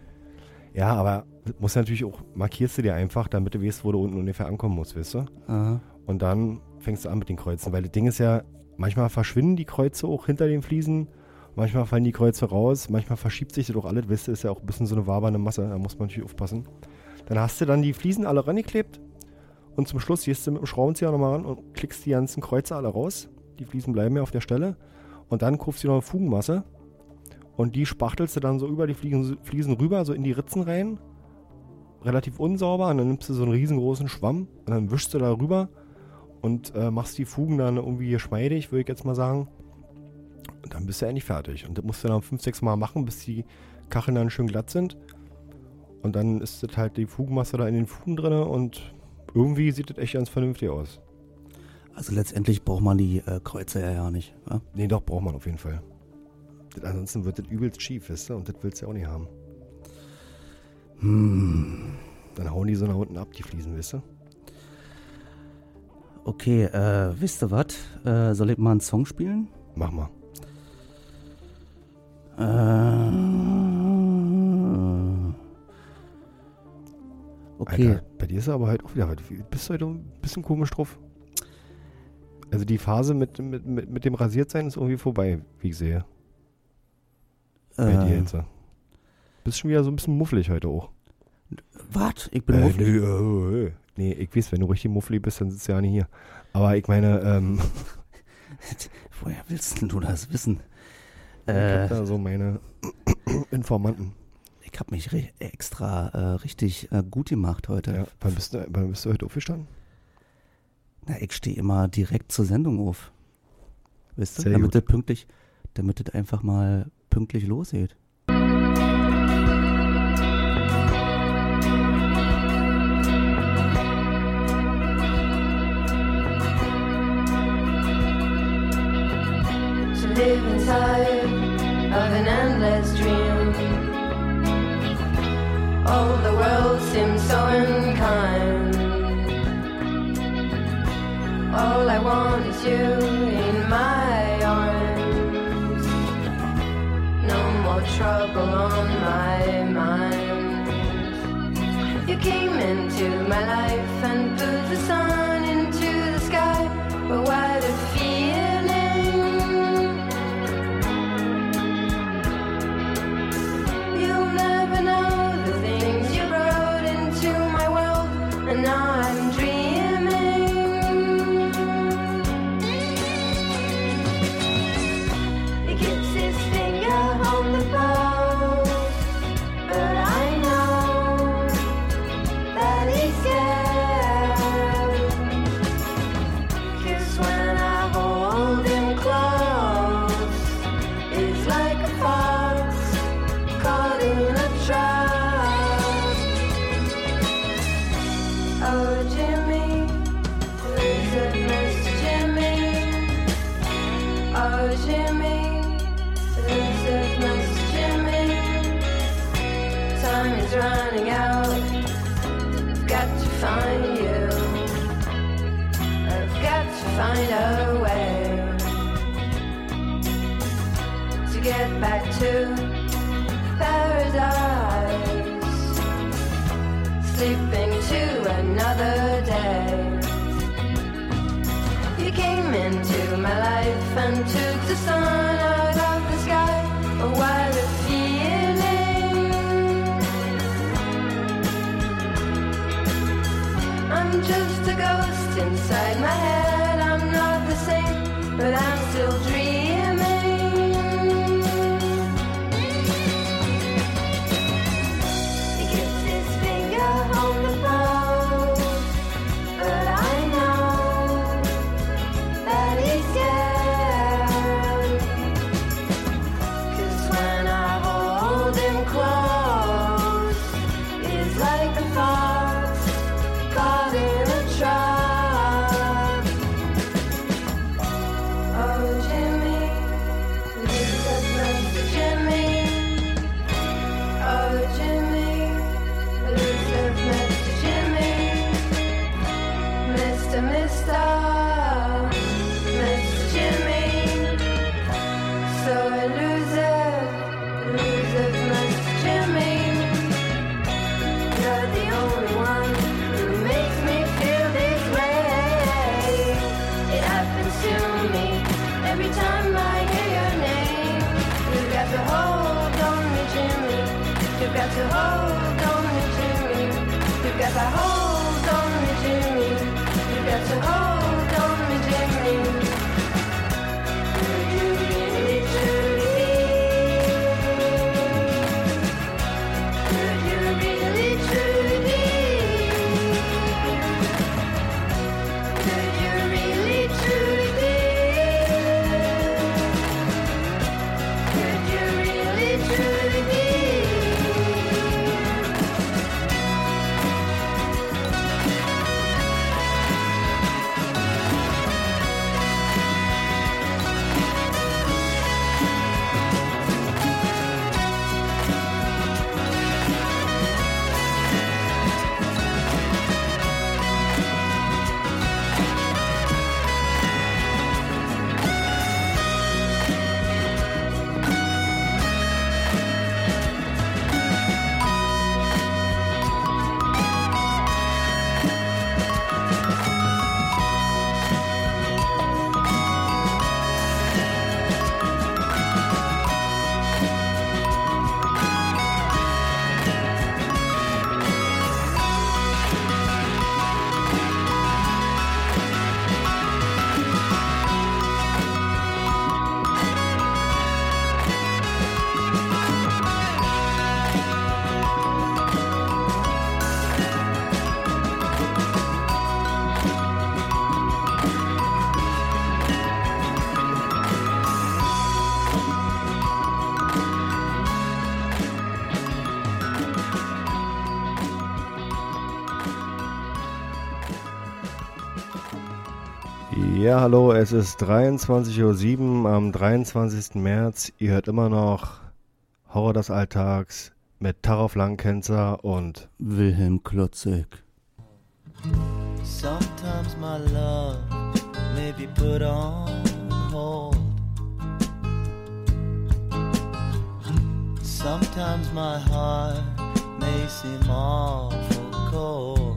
Ja, aber das muss natürlich auch, markierst du dir einfach, damit du weißt, wo du unten ungefähr ankommen musst, weißt du? Aha. Und dann fängst du an mit den Kreuzen, weil das Ding ist ja, manchmal verschwinden die Kreuze auch hinter den Fliesen, manchmal fallen die Kreuze raus, manchmal verschiebt sich das auch alles, weißt du, ist ja auch ein bisschen so eine wabernde Masse, da muss man natürlich aufpassen. Dann hast du dann die Fliesen alle rangeklebt und zum Schluss gehst du mit dem Schraubenzieher nochmal ran und klickst die ganzen Kreuze alle raus. Die Fliesen bleiben ja auf der Stelle. Und dann kaufst du noch eine Fugenmasse und die spachtelst du dann so über die Fliesen, Fliesen rüber, so in die Ritzen rein. Relativ unsauber. Und dann nimmst du so einen riesengroßen Schwamm und dann wischst du da rüber und äh, machst die Fugen dann irgendwie geschmeidig, würde ich jetzt mal sagen. Und dann bist du endlich fertig. Und das musst du dann fünf, sechs Mal machen, bis die Kacheln dann schön glatt sind. Und dann ist das halt die Fugenmasse da in den Fugen drin und irgendwie sieht das echt ganz vernünftig aus. Also letztendlich braucht man die äh, Kreuze ja, ja nicht. Ja? Nee, doch, braucht man auf jeden Fall. Das, ansonsten wird das übelst schief, weißt du? Und das willst du ja auch nicht haben. Hm. Dann hauen die so nach unten ab, die Fliesen, weißt du? Okay, äh, wisst ihr was? Äh, soll ich mal einen Song spielen? Mach mal. Äh, okay. Alter, bei dir ist er aber halt auch wieder, bist du heute ein bisschen komisch drauf. Also die Phase mit, mit, mit, mit dem Rasiertsein ist irgendwie vorbei, wie ich sehe. Bei Äh. dir jetzt. Bist schon wieder so ein bisschen mufflig heute auch. Was? Ich bin äh, mufflig? Nee, äh, äh. nee, ich weiß, wenn du richtig mufflig bist, dann sitzt du ja nicht hier. Aber ich meine, ähm, Woher willst denn du das wissen? Ich Äh, hab da so meine Informanten. ich habe mich extra äh, richtig äh, gut gemacht heute. Ja, wann, bist du, wann bist du heute aufgestanden? Na, ich stehe immer direkt zur Sendung auf. Wisst ihr? Damit das pünktlich, damit das einfach mal pünktlich losgeht. to live inside of an endless dream. Oh, the world seems so unkind. All I want is you in my arms. No more trouble on my mind. You came into my life and put the sun into the sky, but why? just a ghost inside my head. I'm not the same, but I'm still dreaming. Ja, hallo, es ist 23.07 Uhr am 23. März. Ihr hört immer noch Horror des Alltags mit Tarov Langkenzer und Wilhelm Klotzek. Sometimes my love may be put on hold. Sometimes my heart may seem awful cold.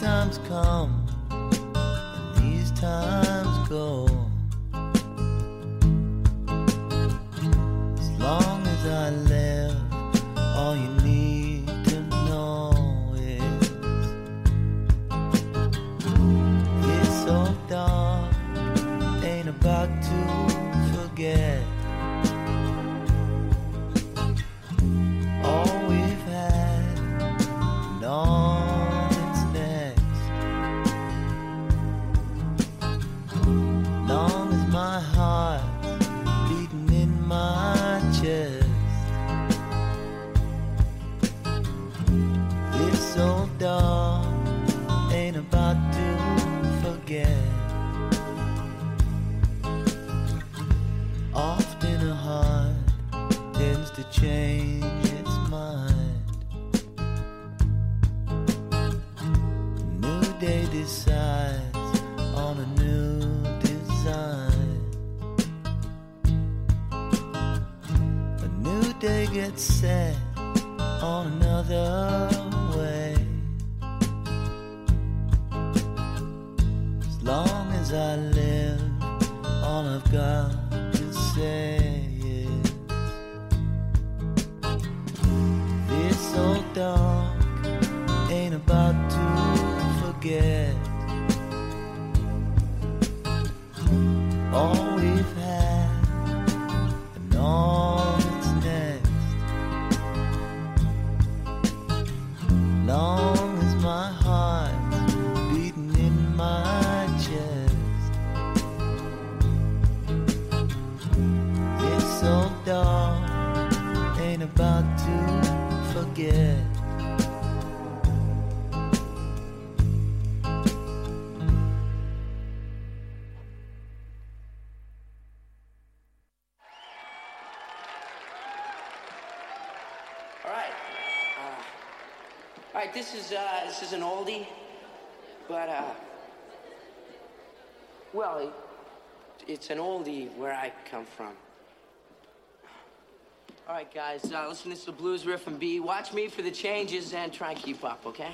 times come and these times go. As long as I live. get set on another way. As long as I live, all I've got to say is this old dog ain't about to forget. it's an oldie where I come from. All right, guys, uh, listen, this is the blues riff and B. Watch me for the changes and try and keep up, okay?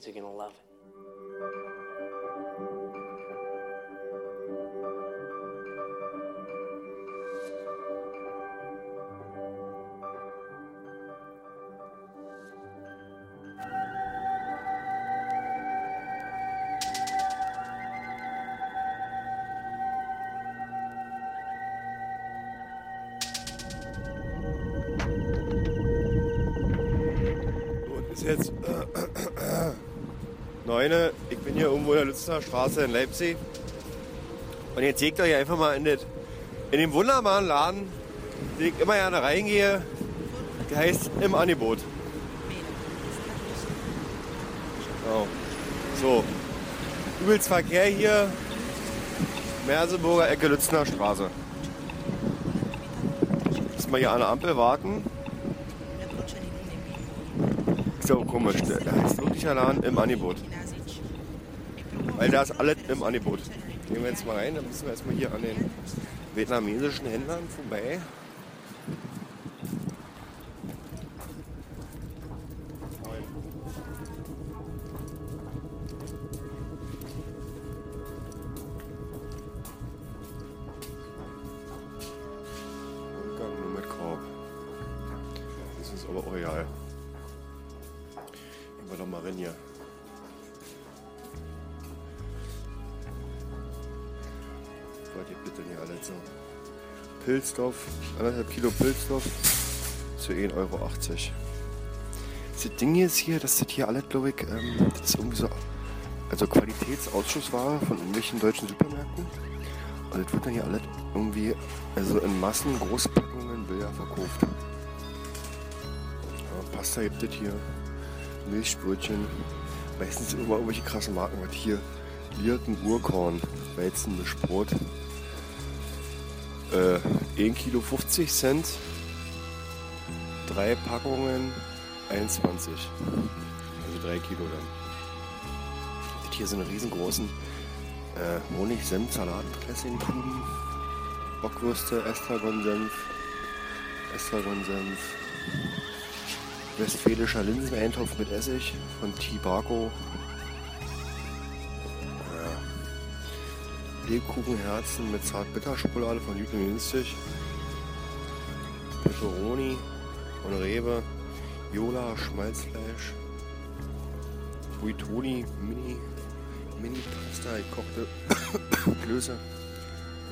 Kids are gonna love it. Und ist jetzt äh, Neune. Ich bin hier irgendwo in der Lützner Straße in Leipzig. Und jetzt seht euch einfach mal in, das, in dem wunderbaren Laden, den ich immer gerne reingehe. Der heißt Im Angebot. Genau. So. Übelst Verkehr hier. Merseburger Ecke Lützner Straße. Müssen wir hier an der Ampel warten. Ist ja auch komisch. Da heißt wirklich der Laden im Angebot. Weil da ist alles im Angebot. Gehen wir jetzt mal rein, dann müssen wir erstmal hier an den vietnamesischen Händlern vorbei. Pilzstoff, anderthalb Kilo Pilzstoff zu 1,80 Euro. Das Ding ist hier, das ist hier alles, glaube ich, ähm, das ist irgendwie so, also Qualitätsausschussware von irgendwelchen deutschen Supermärkten. Und das wird dann hier alles irgendwie, also in Massen, Großpackungen, Bilder verkauft. Ja, Pasta gibt es hier, Milchbrötchen, meistens immer irgendwelche krassen Marken, was hier, Lierten Urkorn, Weizenmischbrot, äh, 1 Kilo 50 Cent, drei Packungen 21, also 3 Kilo dann. Das hier sind riesengroßen äh, Honig, Senf, Salat, Dressingkuben, Bockwürste, Estragonsenf, Estragonsenf, westfälischer Linseneintopf mit Essig von Tibaco, Lebkuchenherzen mit Zartbitterschokolade von Jüten günstig, Pepperoni und Rewe, Jola, Schmalzfleisch, Buitoni, Mini, Mini-Pasta, gekochte Klöße,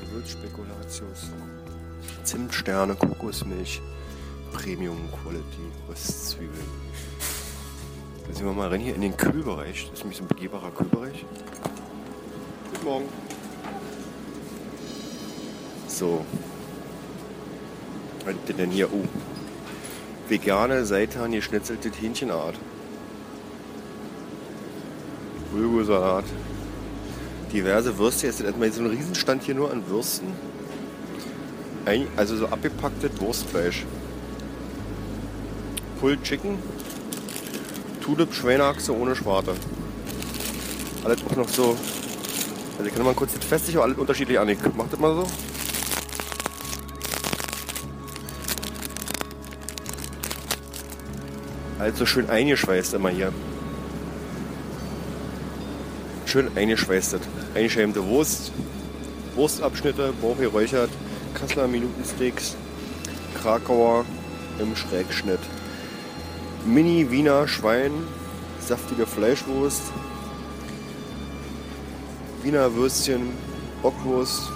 Gewürzspekulatius, Zimtsterne, Kokosmilch, Premium Quality, Röstzwiebeln. Da sind wir mal rein hier in den Kühlbereich. Das ist nämlich so ein begehbarer Kühlbereich. Guten Morgen. So. Was gibt denn hier? Oh. Vegane, Seitan, geschnetzelte Hähnchenart. Bulgursalat. Diverse Würste. Jetzt ist erstmal so ein Riesenstand hier nur an Würsten. Also so abgepacktes Wurstfleisch. Pulled Chicken. Tulip Schweineachse ohne Schwarte. Alles auch noch so. Also ich kann mal kurz das festig, aber alles unterschiedlich an. Ich mach das mal so. Also schön eingeschweißt immer hier. Schön eingeschweißtet. Eingeschämte Wurst, Wurstabschnitte, Bauch geräuchert, Kasseler Minutensteaks, Krakauer im Schrägschnitt. Mini Wiener Schwein, saftige Fleischwurst, Wiener Würstchen, Bockwurst,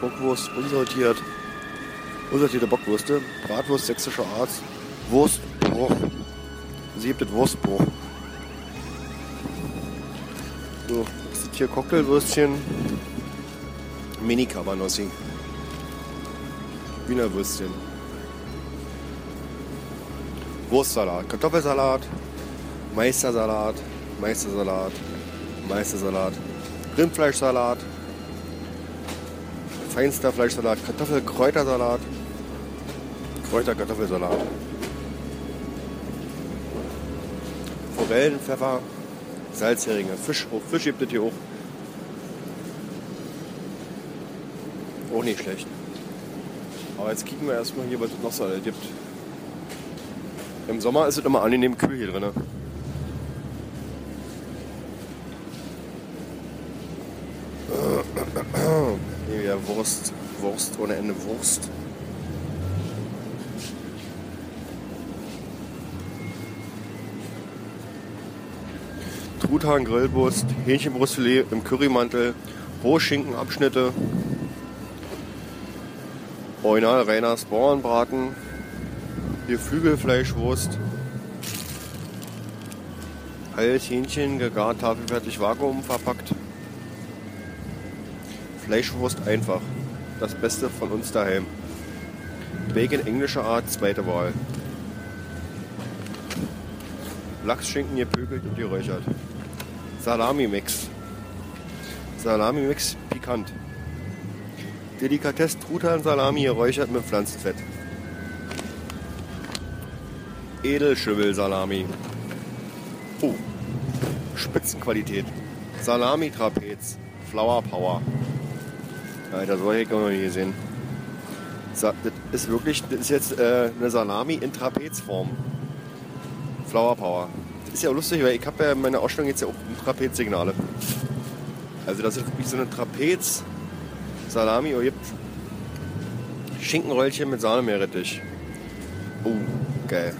Bockwurst unsortiert, unsortierte Bockwürste, Bratwurst sächsischer Art, Wurstbruch. Sie gibt es Wurstbruch. So, das sind hier Cocktailwürstchen, Mini Cabanossi, Wiener Würstchen. Wurstsalat, Kartoffelsalat, Meistersalat, Meistersalat, Meistersalat, Rindfleischsalat, feinster Fleischsalat, Kartoffelkräutersalat, Kräuterkartoffelsalat, Forellen, Pfeffer, Salzheringe, Fisch, oh, Fisch gibt es hier auch. Auch nicht schlecht. Aber jetzt kicken wir erstmal hier, was es noch so alles gibt. Im Sommer ist es immer angenehm kühl hier drin. Hier wieder Wurst. Wurst ohne Ende Wurst. Truthahn Grillbrust, Hähnchenbrustfilet im Currymantel, Rohschinkenabschnitte, Original Reiners Bauernbraten, Geflügelfleischwurst, Hals Hähnchen, gegart, tafelfertig, Vakuum verpackt. Fleischwurst einfach. Das Beste von uns daheim. Bacon englischer Art, zweite Wahl. Lachsschinken gepökelt und geräuchert. Salami-Mix. Salami-Mix pikant. Delikatesse Truthahn Salami geräuchert mit Pflanzenfett. Edelschimmel Salami. Oh. Spitzenqualität. Salami Trapez. Flower Power. Alter, so hätte ich noch nie gesehen. Das ist wirklich, das ist jetzt äh, eine Salami in Trapezform. Flower Power. Ist ja auch lustig, weil ich habe ja meine Ausstellung jetzt ja auch Trapezsignale. Also das ist wirklich so eine Trapez Salami oh, gibt. Schinkenröllchen mit Sahnemeerrettich. Oh, geil.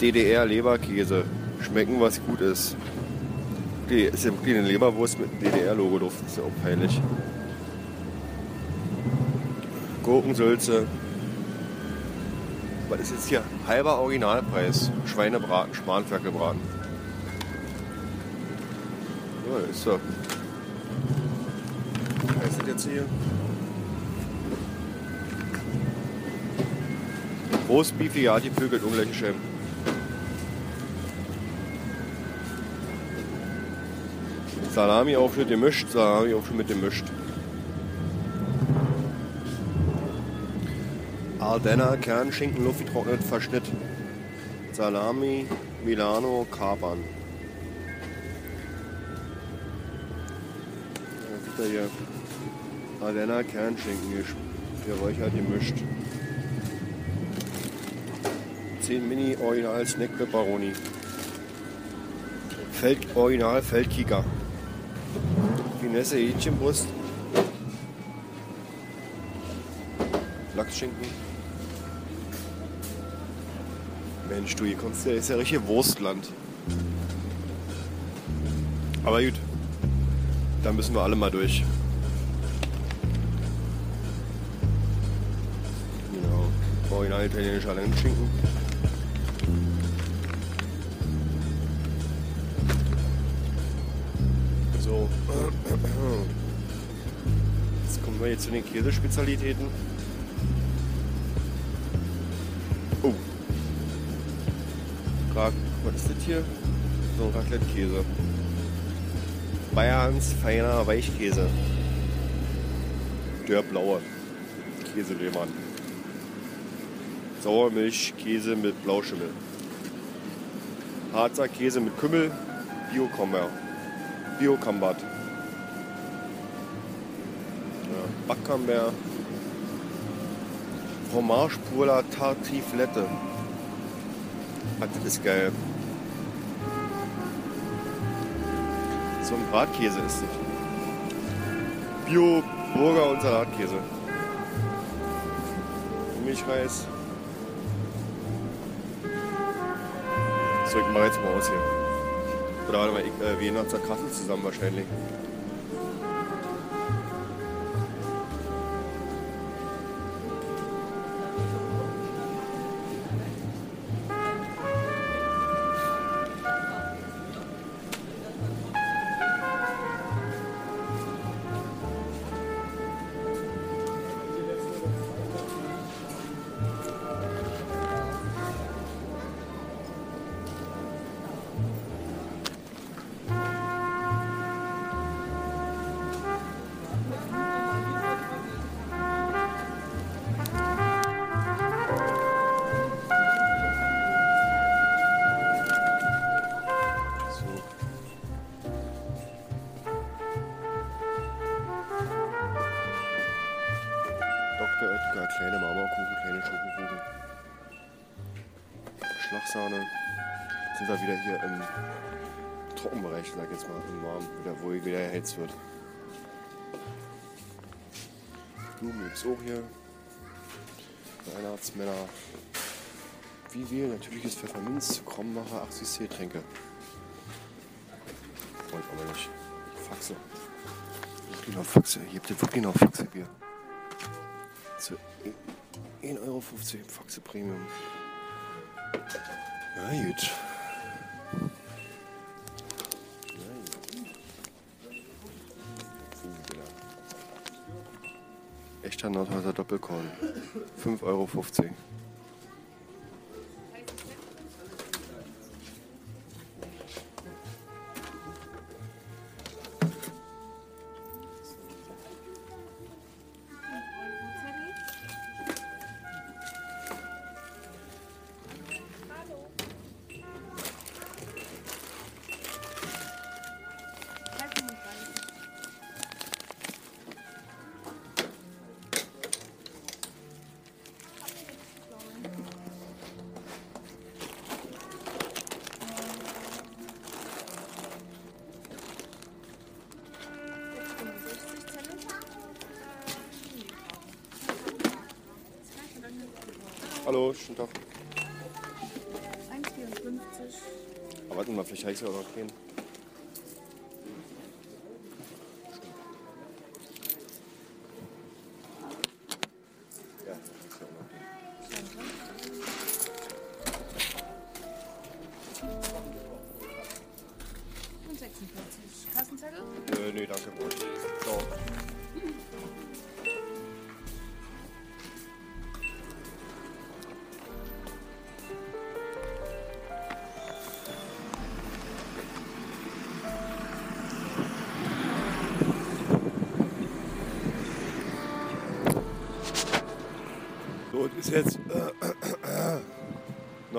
DDR Leberkäse. Schmecken, was gut ist. Die ist ja wirklich eine Leberwurst mit DDR-Logo drauf. Das ist ja auch peinlich. Gurkensülze. Was ist jetzt hier? Halber Originalpreis. Schweinebraten, Schmarnferkelbraten. Ja, ist so. Was ist das jetzt hier? Roastbeef, ja, die Vögel, ungleiche Schämen. Salami-Aufschnitt gemischt, Salami-Aufschnitt mit gemischt. Ardenner, Kernschinken, luftgetrocknet, Verschnitt. Salami, Milano, Kapern. Ist da hier? Ardenner, Kernschinken, geräuchert, gemischt. 10 Mini Original Snack Pepperoni. Feld, Original Feldkicker. Finesse Hähnchenbrust. Lachsschinken. Mensch, du, hier kommst du, ist ja richtig Wurstland. Aber gut, da müssen wir alle mal durch. Genau, original italienischer Langschinken. So. Jetzt kommen wir jetzt zu den Käsespezialitäten. Ra was ist das hier? So ein Raclette-Käse. Bayerns feiner Weichkäse. Der blaue Käselehmann. Sauermilchkäse mit Blauschimmel. Harzer Käse mit Kümmel. Bio-Camembert. Bio-Camembert. Ja, Backcamembert. Fromage pour la Tartiflette. Das ist geil. So ein Bratkäse ist das. Bio, Burger und Salatkäse. Milchreis. So, ich mach jetzt mal aus hier. Oder warte mal, ich, äh, wir gehen zur Kasse zusammen wahrscheinlich. Sag jetzt mal, im Warm, wieder, wo wieder erhitzt wird. Blumen gibt's auch hier. Weihnachtsmänner. Wie wir natürliches Pfefferminz, Krommacher, 80 C-Tränke. Wollt aber nicht. Faxe. Noch Faxe. Hier habt ihr wirklich noch Faxe Bier. Zu 1,50 Euro Faxe Premium. Na gut. Nordhäuser Doppelkorn. 5,50 Euro.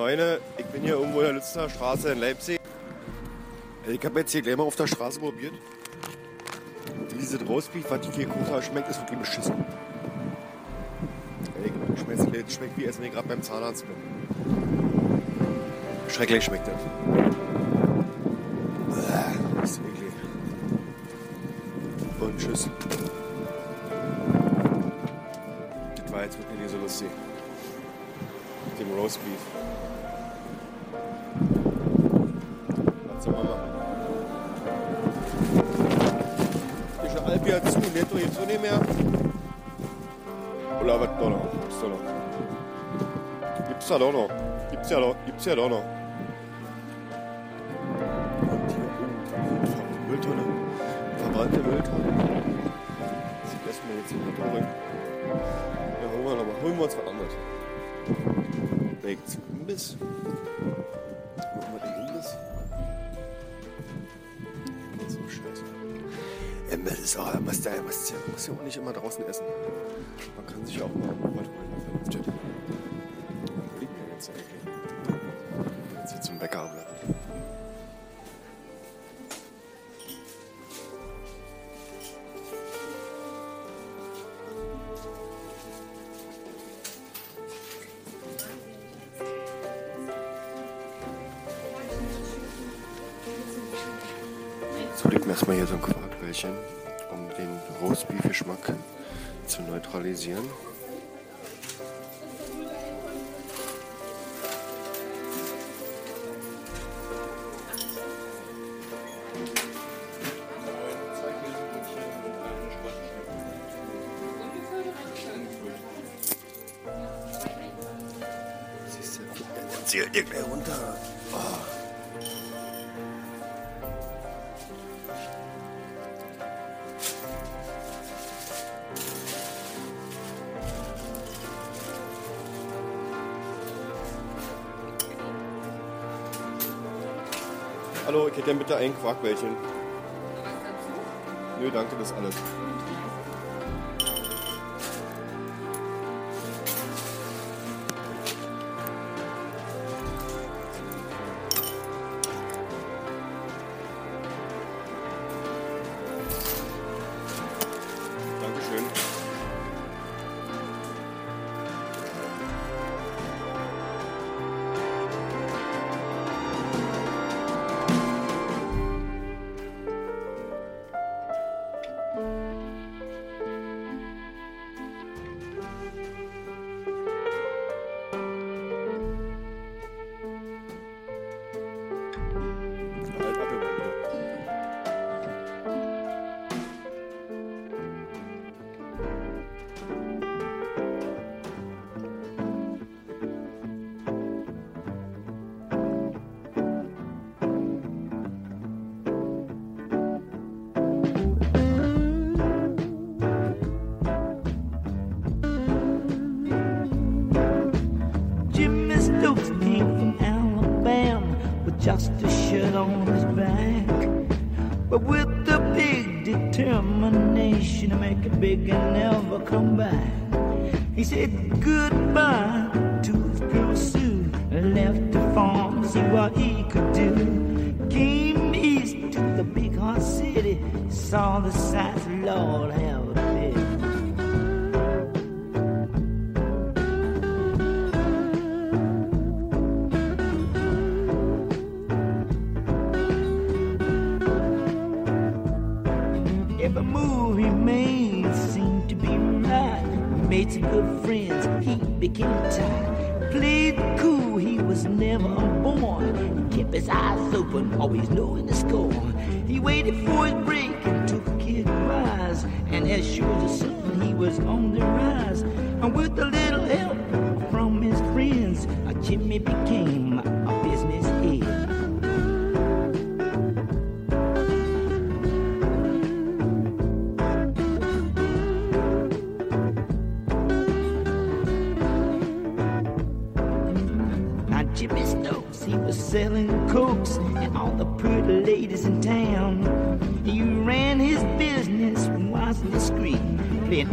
Neune. Ich bin hier irgendwo in der Lützner Straße in Leipzig. Ich habe jetzt hier gleich mal auf der Straße probiert. Diese Roastbeef, was ich hier habe, schmeckt, ist wirklich beschissen. Ey, schmeckt, schmeckt wie als wenn ich gerade beim Zahnarzt bin. Schrecklich schmeckt das. Man machen? Ist ja Albier zu, netto jetzt auch nicht mehr. Oder was doch noch? Gibt's doch noch. Gibt's ja doch noch. Gibt's ja doch, gibt's ja doch noch. Und hier Mülltonne. Verbrannte Mülltonne. Das lässt mir jetzt hier nicht durch. Ja, holen wir, noch mal. holen wir uns was anderes. Zum Imbiss. Imbiss ist auch, man ja, muss, ja, muss ja auch nicht immer draußen essen. Man kann sich auch mal was holen, Gern bitte ein Quarkbällchen. Nö, danke, das ist alles.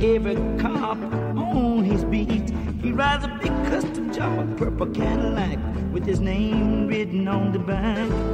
every cop on his beat. He rides a big custom job, a purple Cadillac with his name written on the back.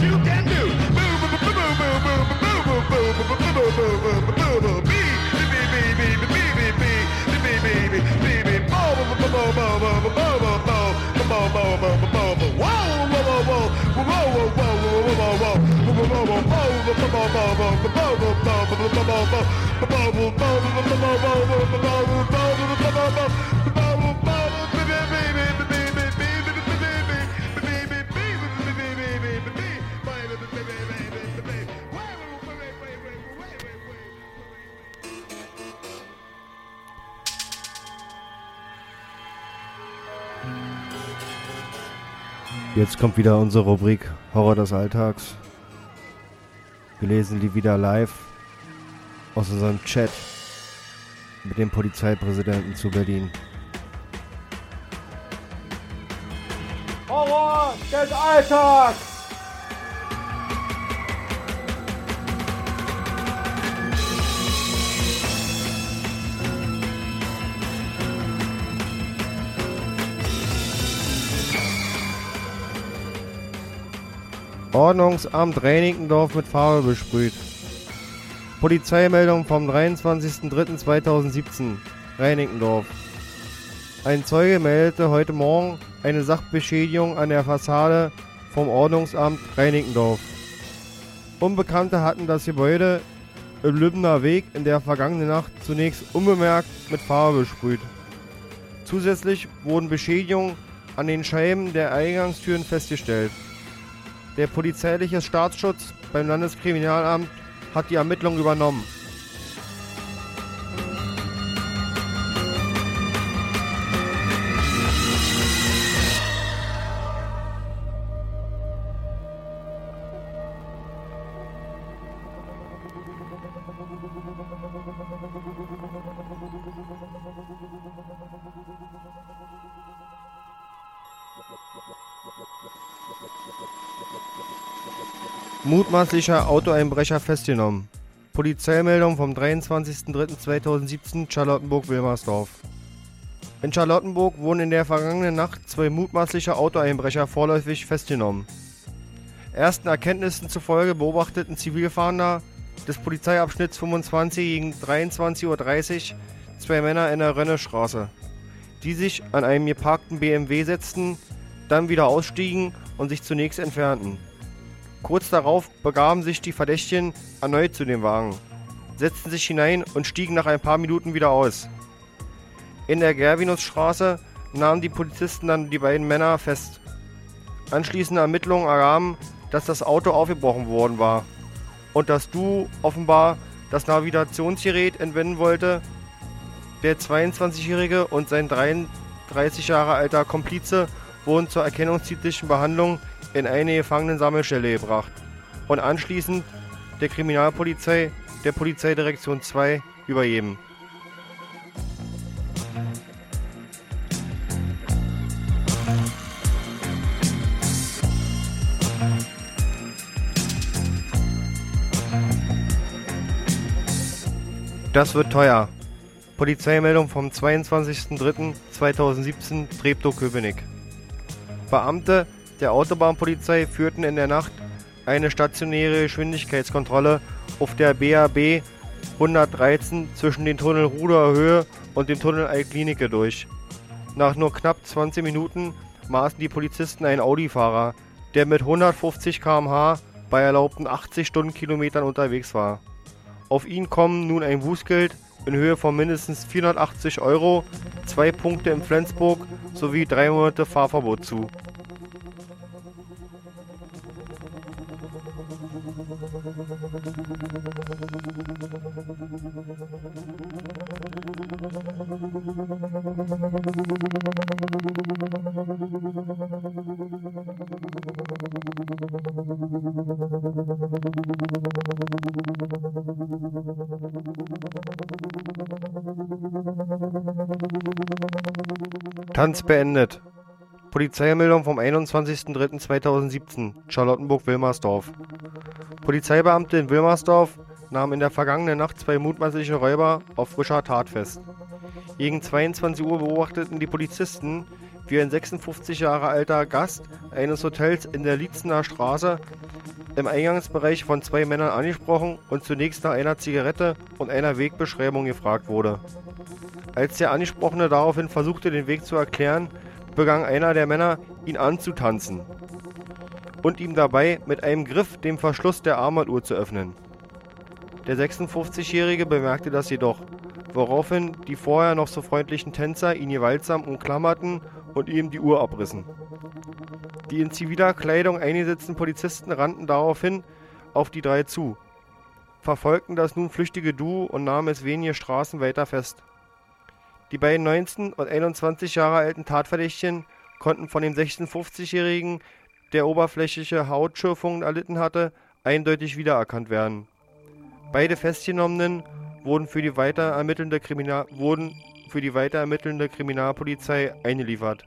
You can do. Boo, Jetzt kommt wieder unsere Rubrik Horror des Alltags. Wir lesen die wieder live aus unserem Chat mit dem Polizeipräsidenten zu Berlin. Horror des Alltags! Ordnungsamt Reinickendorf mit Farbe besprüht. Polizeimeldung vom 23.03.2017. Reinickendorf. Ein Zeuge meldete heute Morgen eine Sachbeschädigung an der Fassade vom Ordnungsamt Reinickendorf. Unbekannte hatten das Gebäude im Lübner Weg in der vergangenen Nacht zunächst unbemerkt mit Farbe besprüht. Zusätzlich wurden Beschädigungen an den Scheiben der Eingangstüren festgestellt. Der polizeiliche Staatsschutz beim Landeskriminalamt hat die Ermittlung übernommen. Mutmaßlicher Autoeinbrecher festgenommen. Polizeimeldung vom 23.03.2017 Charlottenburg-Wilmersdorf. In Charlottenburg wurden in der vergangenen Nacht zwei mutmaßliche Autoeinbrecher vorläufig festgenommen. Ersten Erkenntnissen zufolge beobachteten Zivilfahnder des Polizeiabschnitts 25 gegen 23.30 Uhr zwei Männer in der Rönnestraße, die sich an einem geparkten BMW setzten, dann wieder ausstiegen und sich zunächst entfernten. Kurz darauf begaben sich die Verdächtigen erneut zu dem Wagen, setzten sich hinein und stiegen nach ein paar Minuten wieder aus. In der Gervinusstraße nahmen die Polizisten dann die beiden Männer fest. Anschließende Ermittlungen ergaben, dass das Auto aufgebrochen worden war und dass Du offenbar das Navigationsgerät entwenden wollte. Der 22-Jährige und sein 33 Jahre alter Komplize wurden zur erkennungsdienstlichen Behandlung in eine Gefangenensammelstelle gebracht und anschließend der Kriminalpolizei der Polizeidirektion 2 übergeben. Das wird teuer. Polizeimeldung vom 22.03.2017 Treptow-Köpenick. Beamte der Autobahnpolizei führten in der Nacht eine stationäre Geschwindigkeitskontrolle auf der BAB 113 zwischen dem Tunnel Ruder Höhe und dem Tunnel Altklinike durch. Nach nur knapp 20 Minuten maßen die Polizisten einen Audi-Fahrer, der mit 150 km/h bei erlaubten 80 Stundenkilometern unterwegs war. Auf ihn kommen nun ein Bußgeld in Höhe von mindestens 480 Euro, zwei Punkte in Flensburg sowie drei Monate Fahrverbot zu. Tanz beendet. Polizeimeldung vom 21.03.2017, Charlottenburg-Wilmersdorf. Polizeibeamte in Wilmersdorf nahmen in der vergangenen Nacht zwei mutmaßliche Räuber auf frischer Tat fest. Gegen 22 Uhr beobachteten die Polizisten, wie ein 56 Jahre alter Gast eines Hotels in der Lietzener Straße im Eingangsbereich von zwei Männern angesprochen und zunächst nach einer Zigarette und einer Wegbeschreibung gefragt wurde. Als der Angesprochene daraufhin versuchte, den Weg zu erklären, begann einer der Männer, ihn anzutanzen und ihm dabei mit einem Griff den Verschluss der Armbanduhr zu öffnen. Der 56-Jährige bemerkte das jedoch, woraufhin die vorher noch so freundlichen Tänzer ihn gewaltsam umklammerten und ihm die Uhr abrissen. Die in ziviler Kleidung eingesetzten Polizisten rannten daraufhin auf die drei zu, verfolgten das nun flüchtige Duo und nahmen es wenige Straßen weiter fest. Die beiden 19 und 21 Jahre alten Tatverdächtigen konnten von dem 56-Jährigen, der oberflächliche Hautschürfungen erlitten hatte, eindeutig wiedererkannt werden. Beide Festgenommenen wurden für die weiter ermittelnde, Kriminal wurden für die weiter Kriminalpolizei eingeliefert.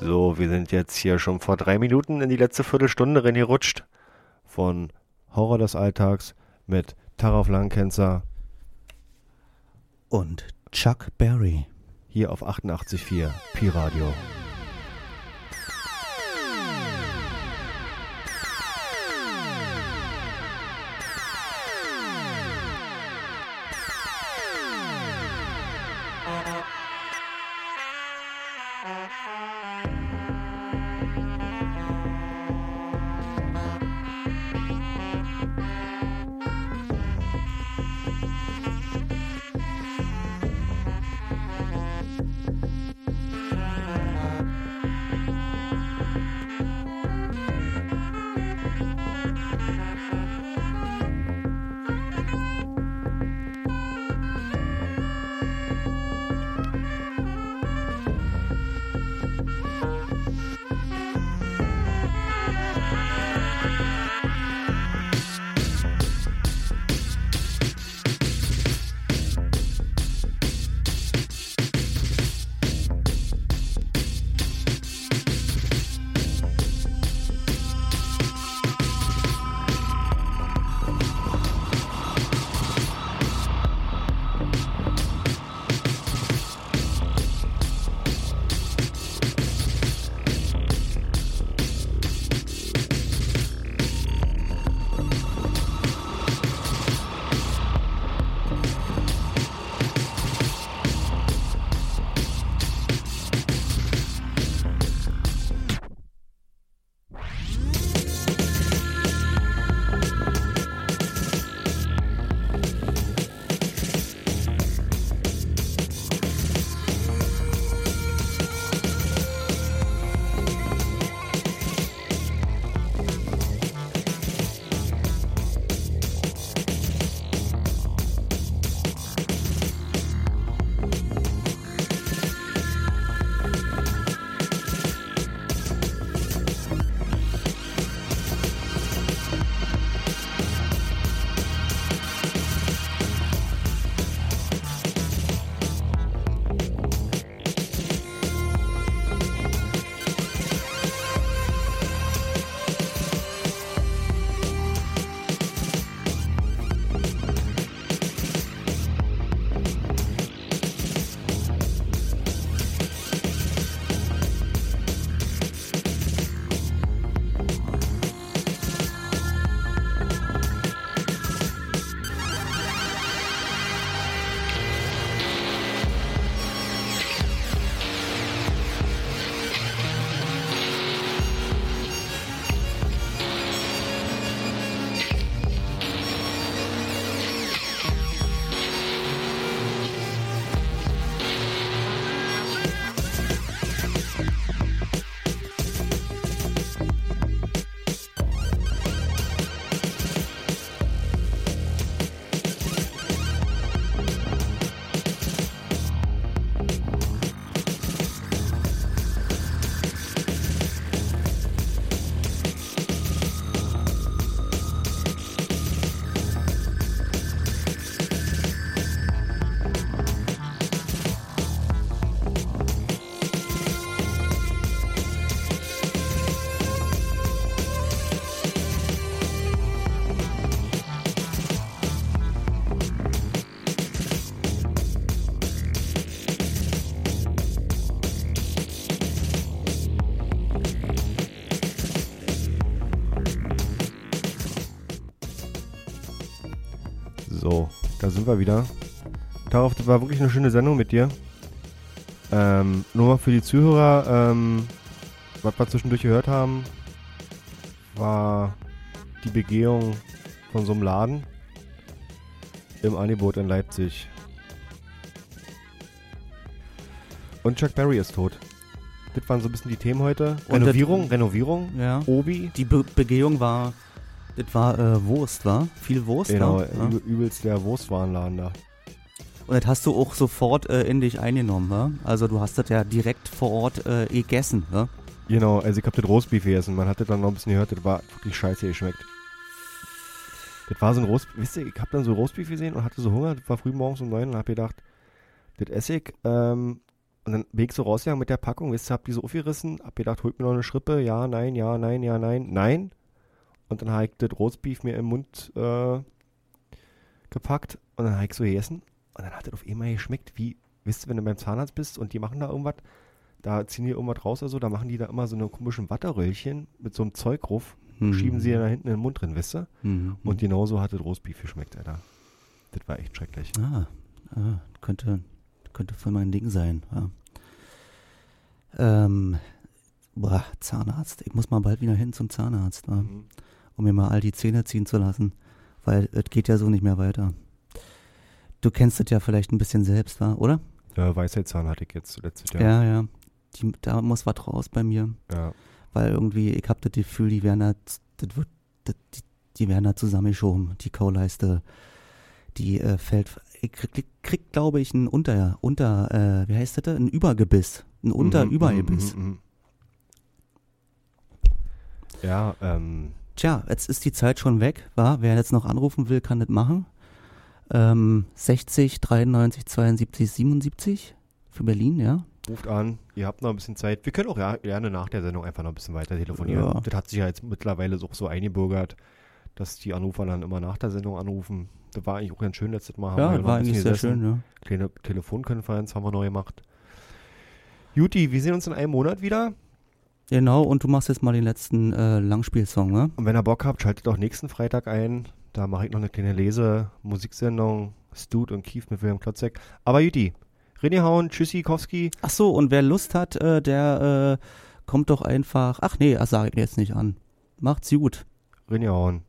So, wir sind jetzt hier schon vor drei Minuten in die letzte Viertelstunde reingerutscht von Horror des Alltags mit Taraf Langkenzer und Chuck Berry. Hier auf 88.4 Pi-Radio. So, wir wieder. Darauf, das war wirklich eine schöne Sendung mit dir. Ähm, nur mal für die Zuhörer, ähm, was wir zwischendurch gehört haben, war die Begehung von so einem Laden im Angebot in Leipzig. Und Chuck Berry ist tot. Das waren so ein bisschen die Themen heute. Renovierung, Renovierung, Ja. Obi. Die Be Begehung war, das war äh, Wurst, war? Viel Wurst, Genau? Ja. übel- übelst der Wurstwarenladen da. Und das hast du auch sofort äh, in dich eingenommen, wa? Also du hast das ja direkt vor Ort äh, gegessen, wa? Genau, also ich hab das Roastbeef gegessen. Man hat das dann noch ein bisschen gehört, das war wirklich scheiße geschmeckt. Das war so ein Roast, wisst ihr, ich hab dann so Roastbeef gesehen und hatte so Hunger, das war früh morgens um neun und hab gedacht, Das Essig, ähm, und dann bin ich so rausgegangen mit der Packung, wisst ihr, hab die so aufgerissen, hab gedacht, holt mir noch eine Schrippe, ja, nein, ja, nein, ja, nein, nein. Und dann habe ich das Roastbeef mir im Mund äh, gepackt und dann habe ich so gegessen und dann hat das auf einmal geschmeckt, wie, wisst ihr, wenn du beim Zahnarzt bist und die machen da irgendwas, da ziehen die irgendwas raus oder so, da machen die da immer so eine komischen Watteröllchen mit so einem Zeug drauf, Mhm. schieben sie da hinten in den Mund drin, wisst ihr? Mhm. Und genauso hat das Roastbeef geschmeckt, Alter. Das war echt schrecklich. Ah, ah, könnte, könnte voll mein Ding sein. Ja. Ähm, boah, Zahnarzt. Ich muss mal bald wieder hin zum Zahnarzt, wa? Mhm. Um mir mal all die Zähne ziehen zu lassen, weil es geht ja so nicht mehr weiter. Du kennst das ja vielleicht ein bisschen selbst, wa? oder? Ja, Weisheitszahn hatte ich jetzt letztes Jahr. Ja, ja. Die, da muss was raus bei mir. Ja. Weil irgendwie, ich habe das Gefühl, die werden da, das wird, das, die, die werden da zusammengeschoben. Die Kauleiste, die äh, fällt, ich krieg, krieg glaube ich, ein Unter, Unter, äh, wie heißt das? Ein Übergebiss. Ein Unter-Übergebiss. Mhm, mhm, mhm. Ja, ähm, Tja, jetzt ist die Zeit schon weg, war. Wer jetzt noch anrufen will, kann das machen. Ähm, 60 93 72 77 für Berlin, ja. ruft an, ihr habt noch ein bisschen Zeit. Wir können auch ja, gerne nach der Sendung einfach noch ein bisschen weiter telefonieren. Ja. Das hat sich ja jetzt mittlerweile so, so eingebürgert, dass die Anrufer dann immer nach der Sendung anrufen. Das war eigentlich auch ganz schön letztes Mal. Ja, wir das noch war eigentlich sehr gesessen. schön, ja. Kleine Telefonkonferenz haben wir neu gemacht. Juti, wir sehen uns in einem Monat wieder. Genau, und du machst jetzt mal den letzten äh, Langspielsong, ne? Und wenn ihr Bock habt, schaltet auch nächsten Freitag ein. Da mache ich noch eine kleine Lese-Musiksendung. Stud und Kief mit Wilhelm Klotzek. Aber Juti, René Hauen, Tschüssi, Kowski. Ach so, und wer Lust hat, äh, der äh, kommt doch einfach. Ach nee, das sage ich mir jetzt nicht an. Macht's gut. René Hauen.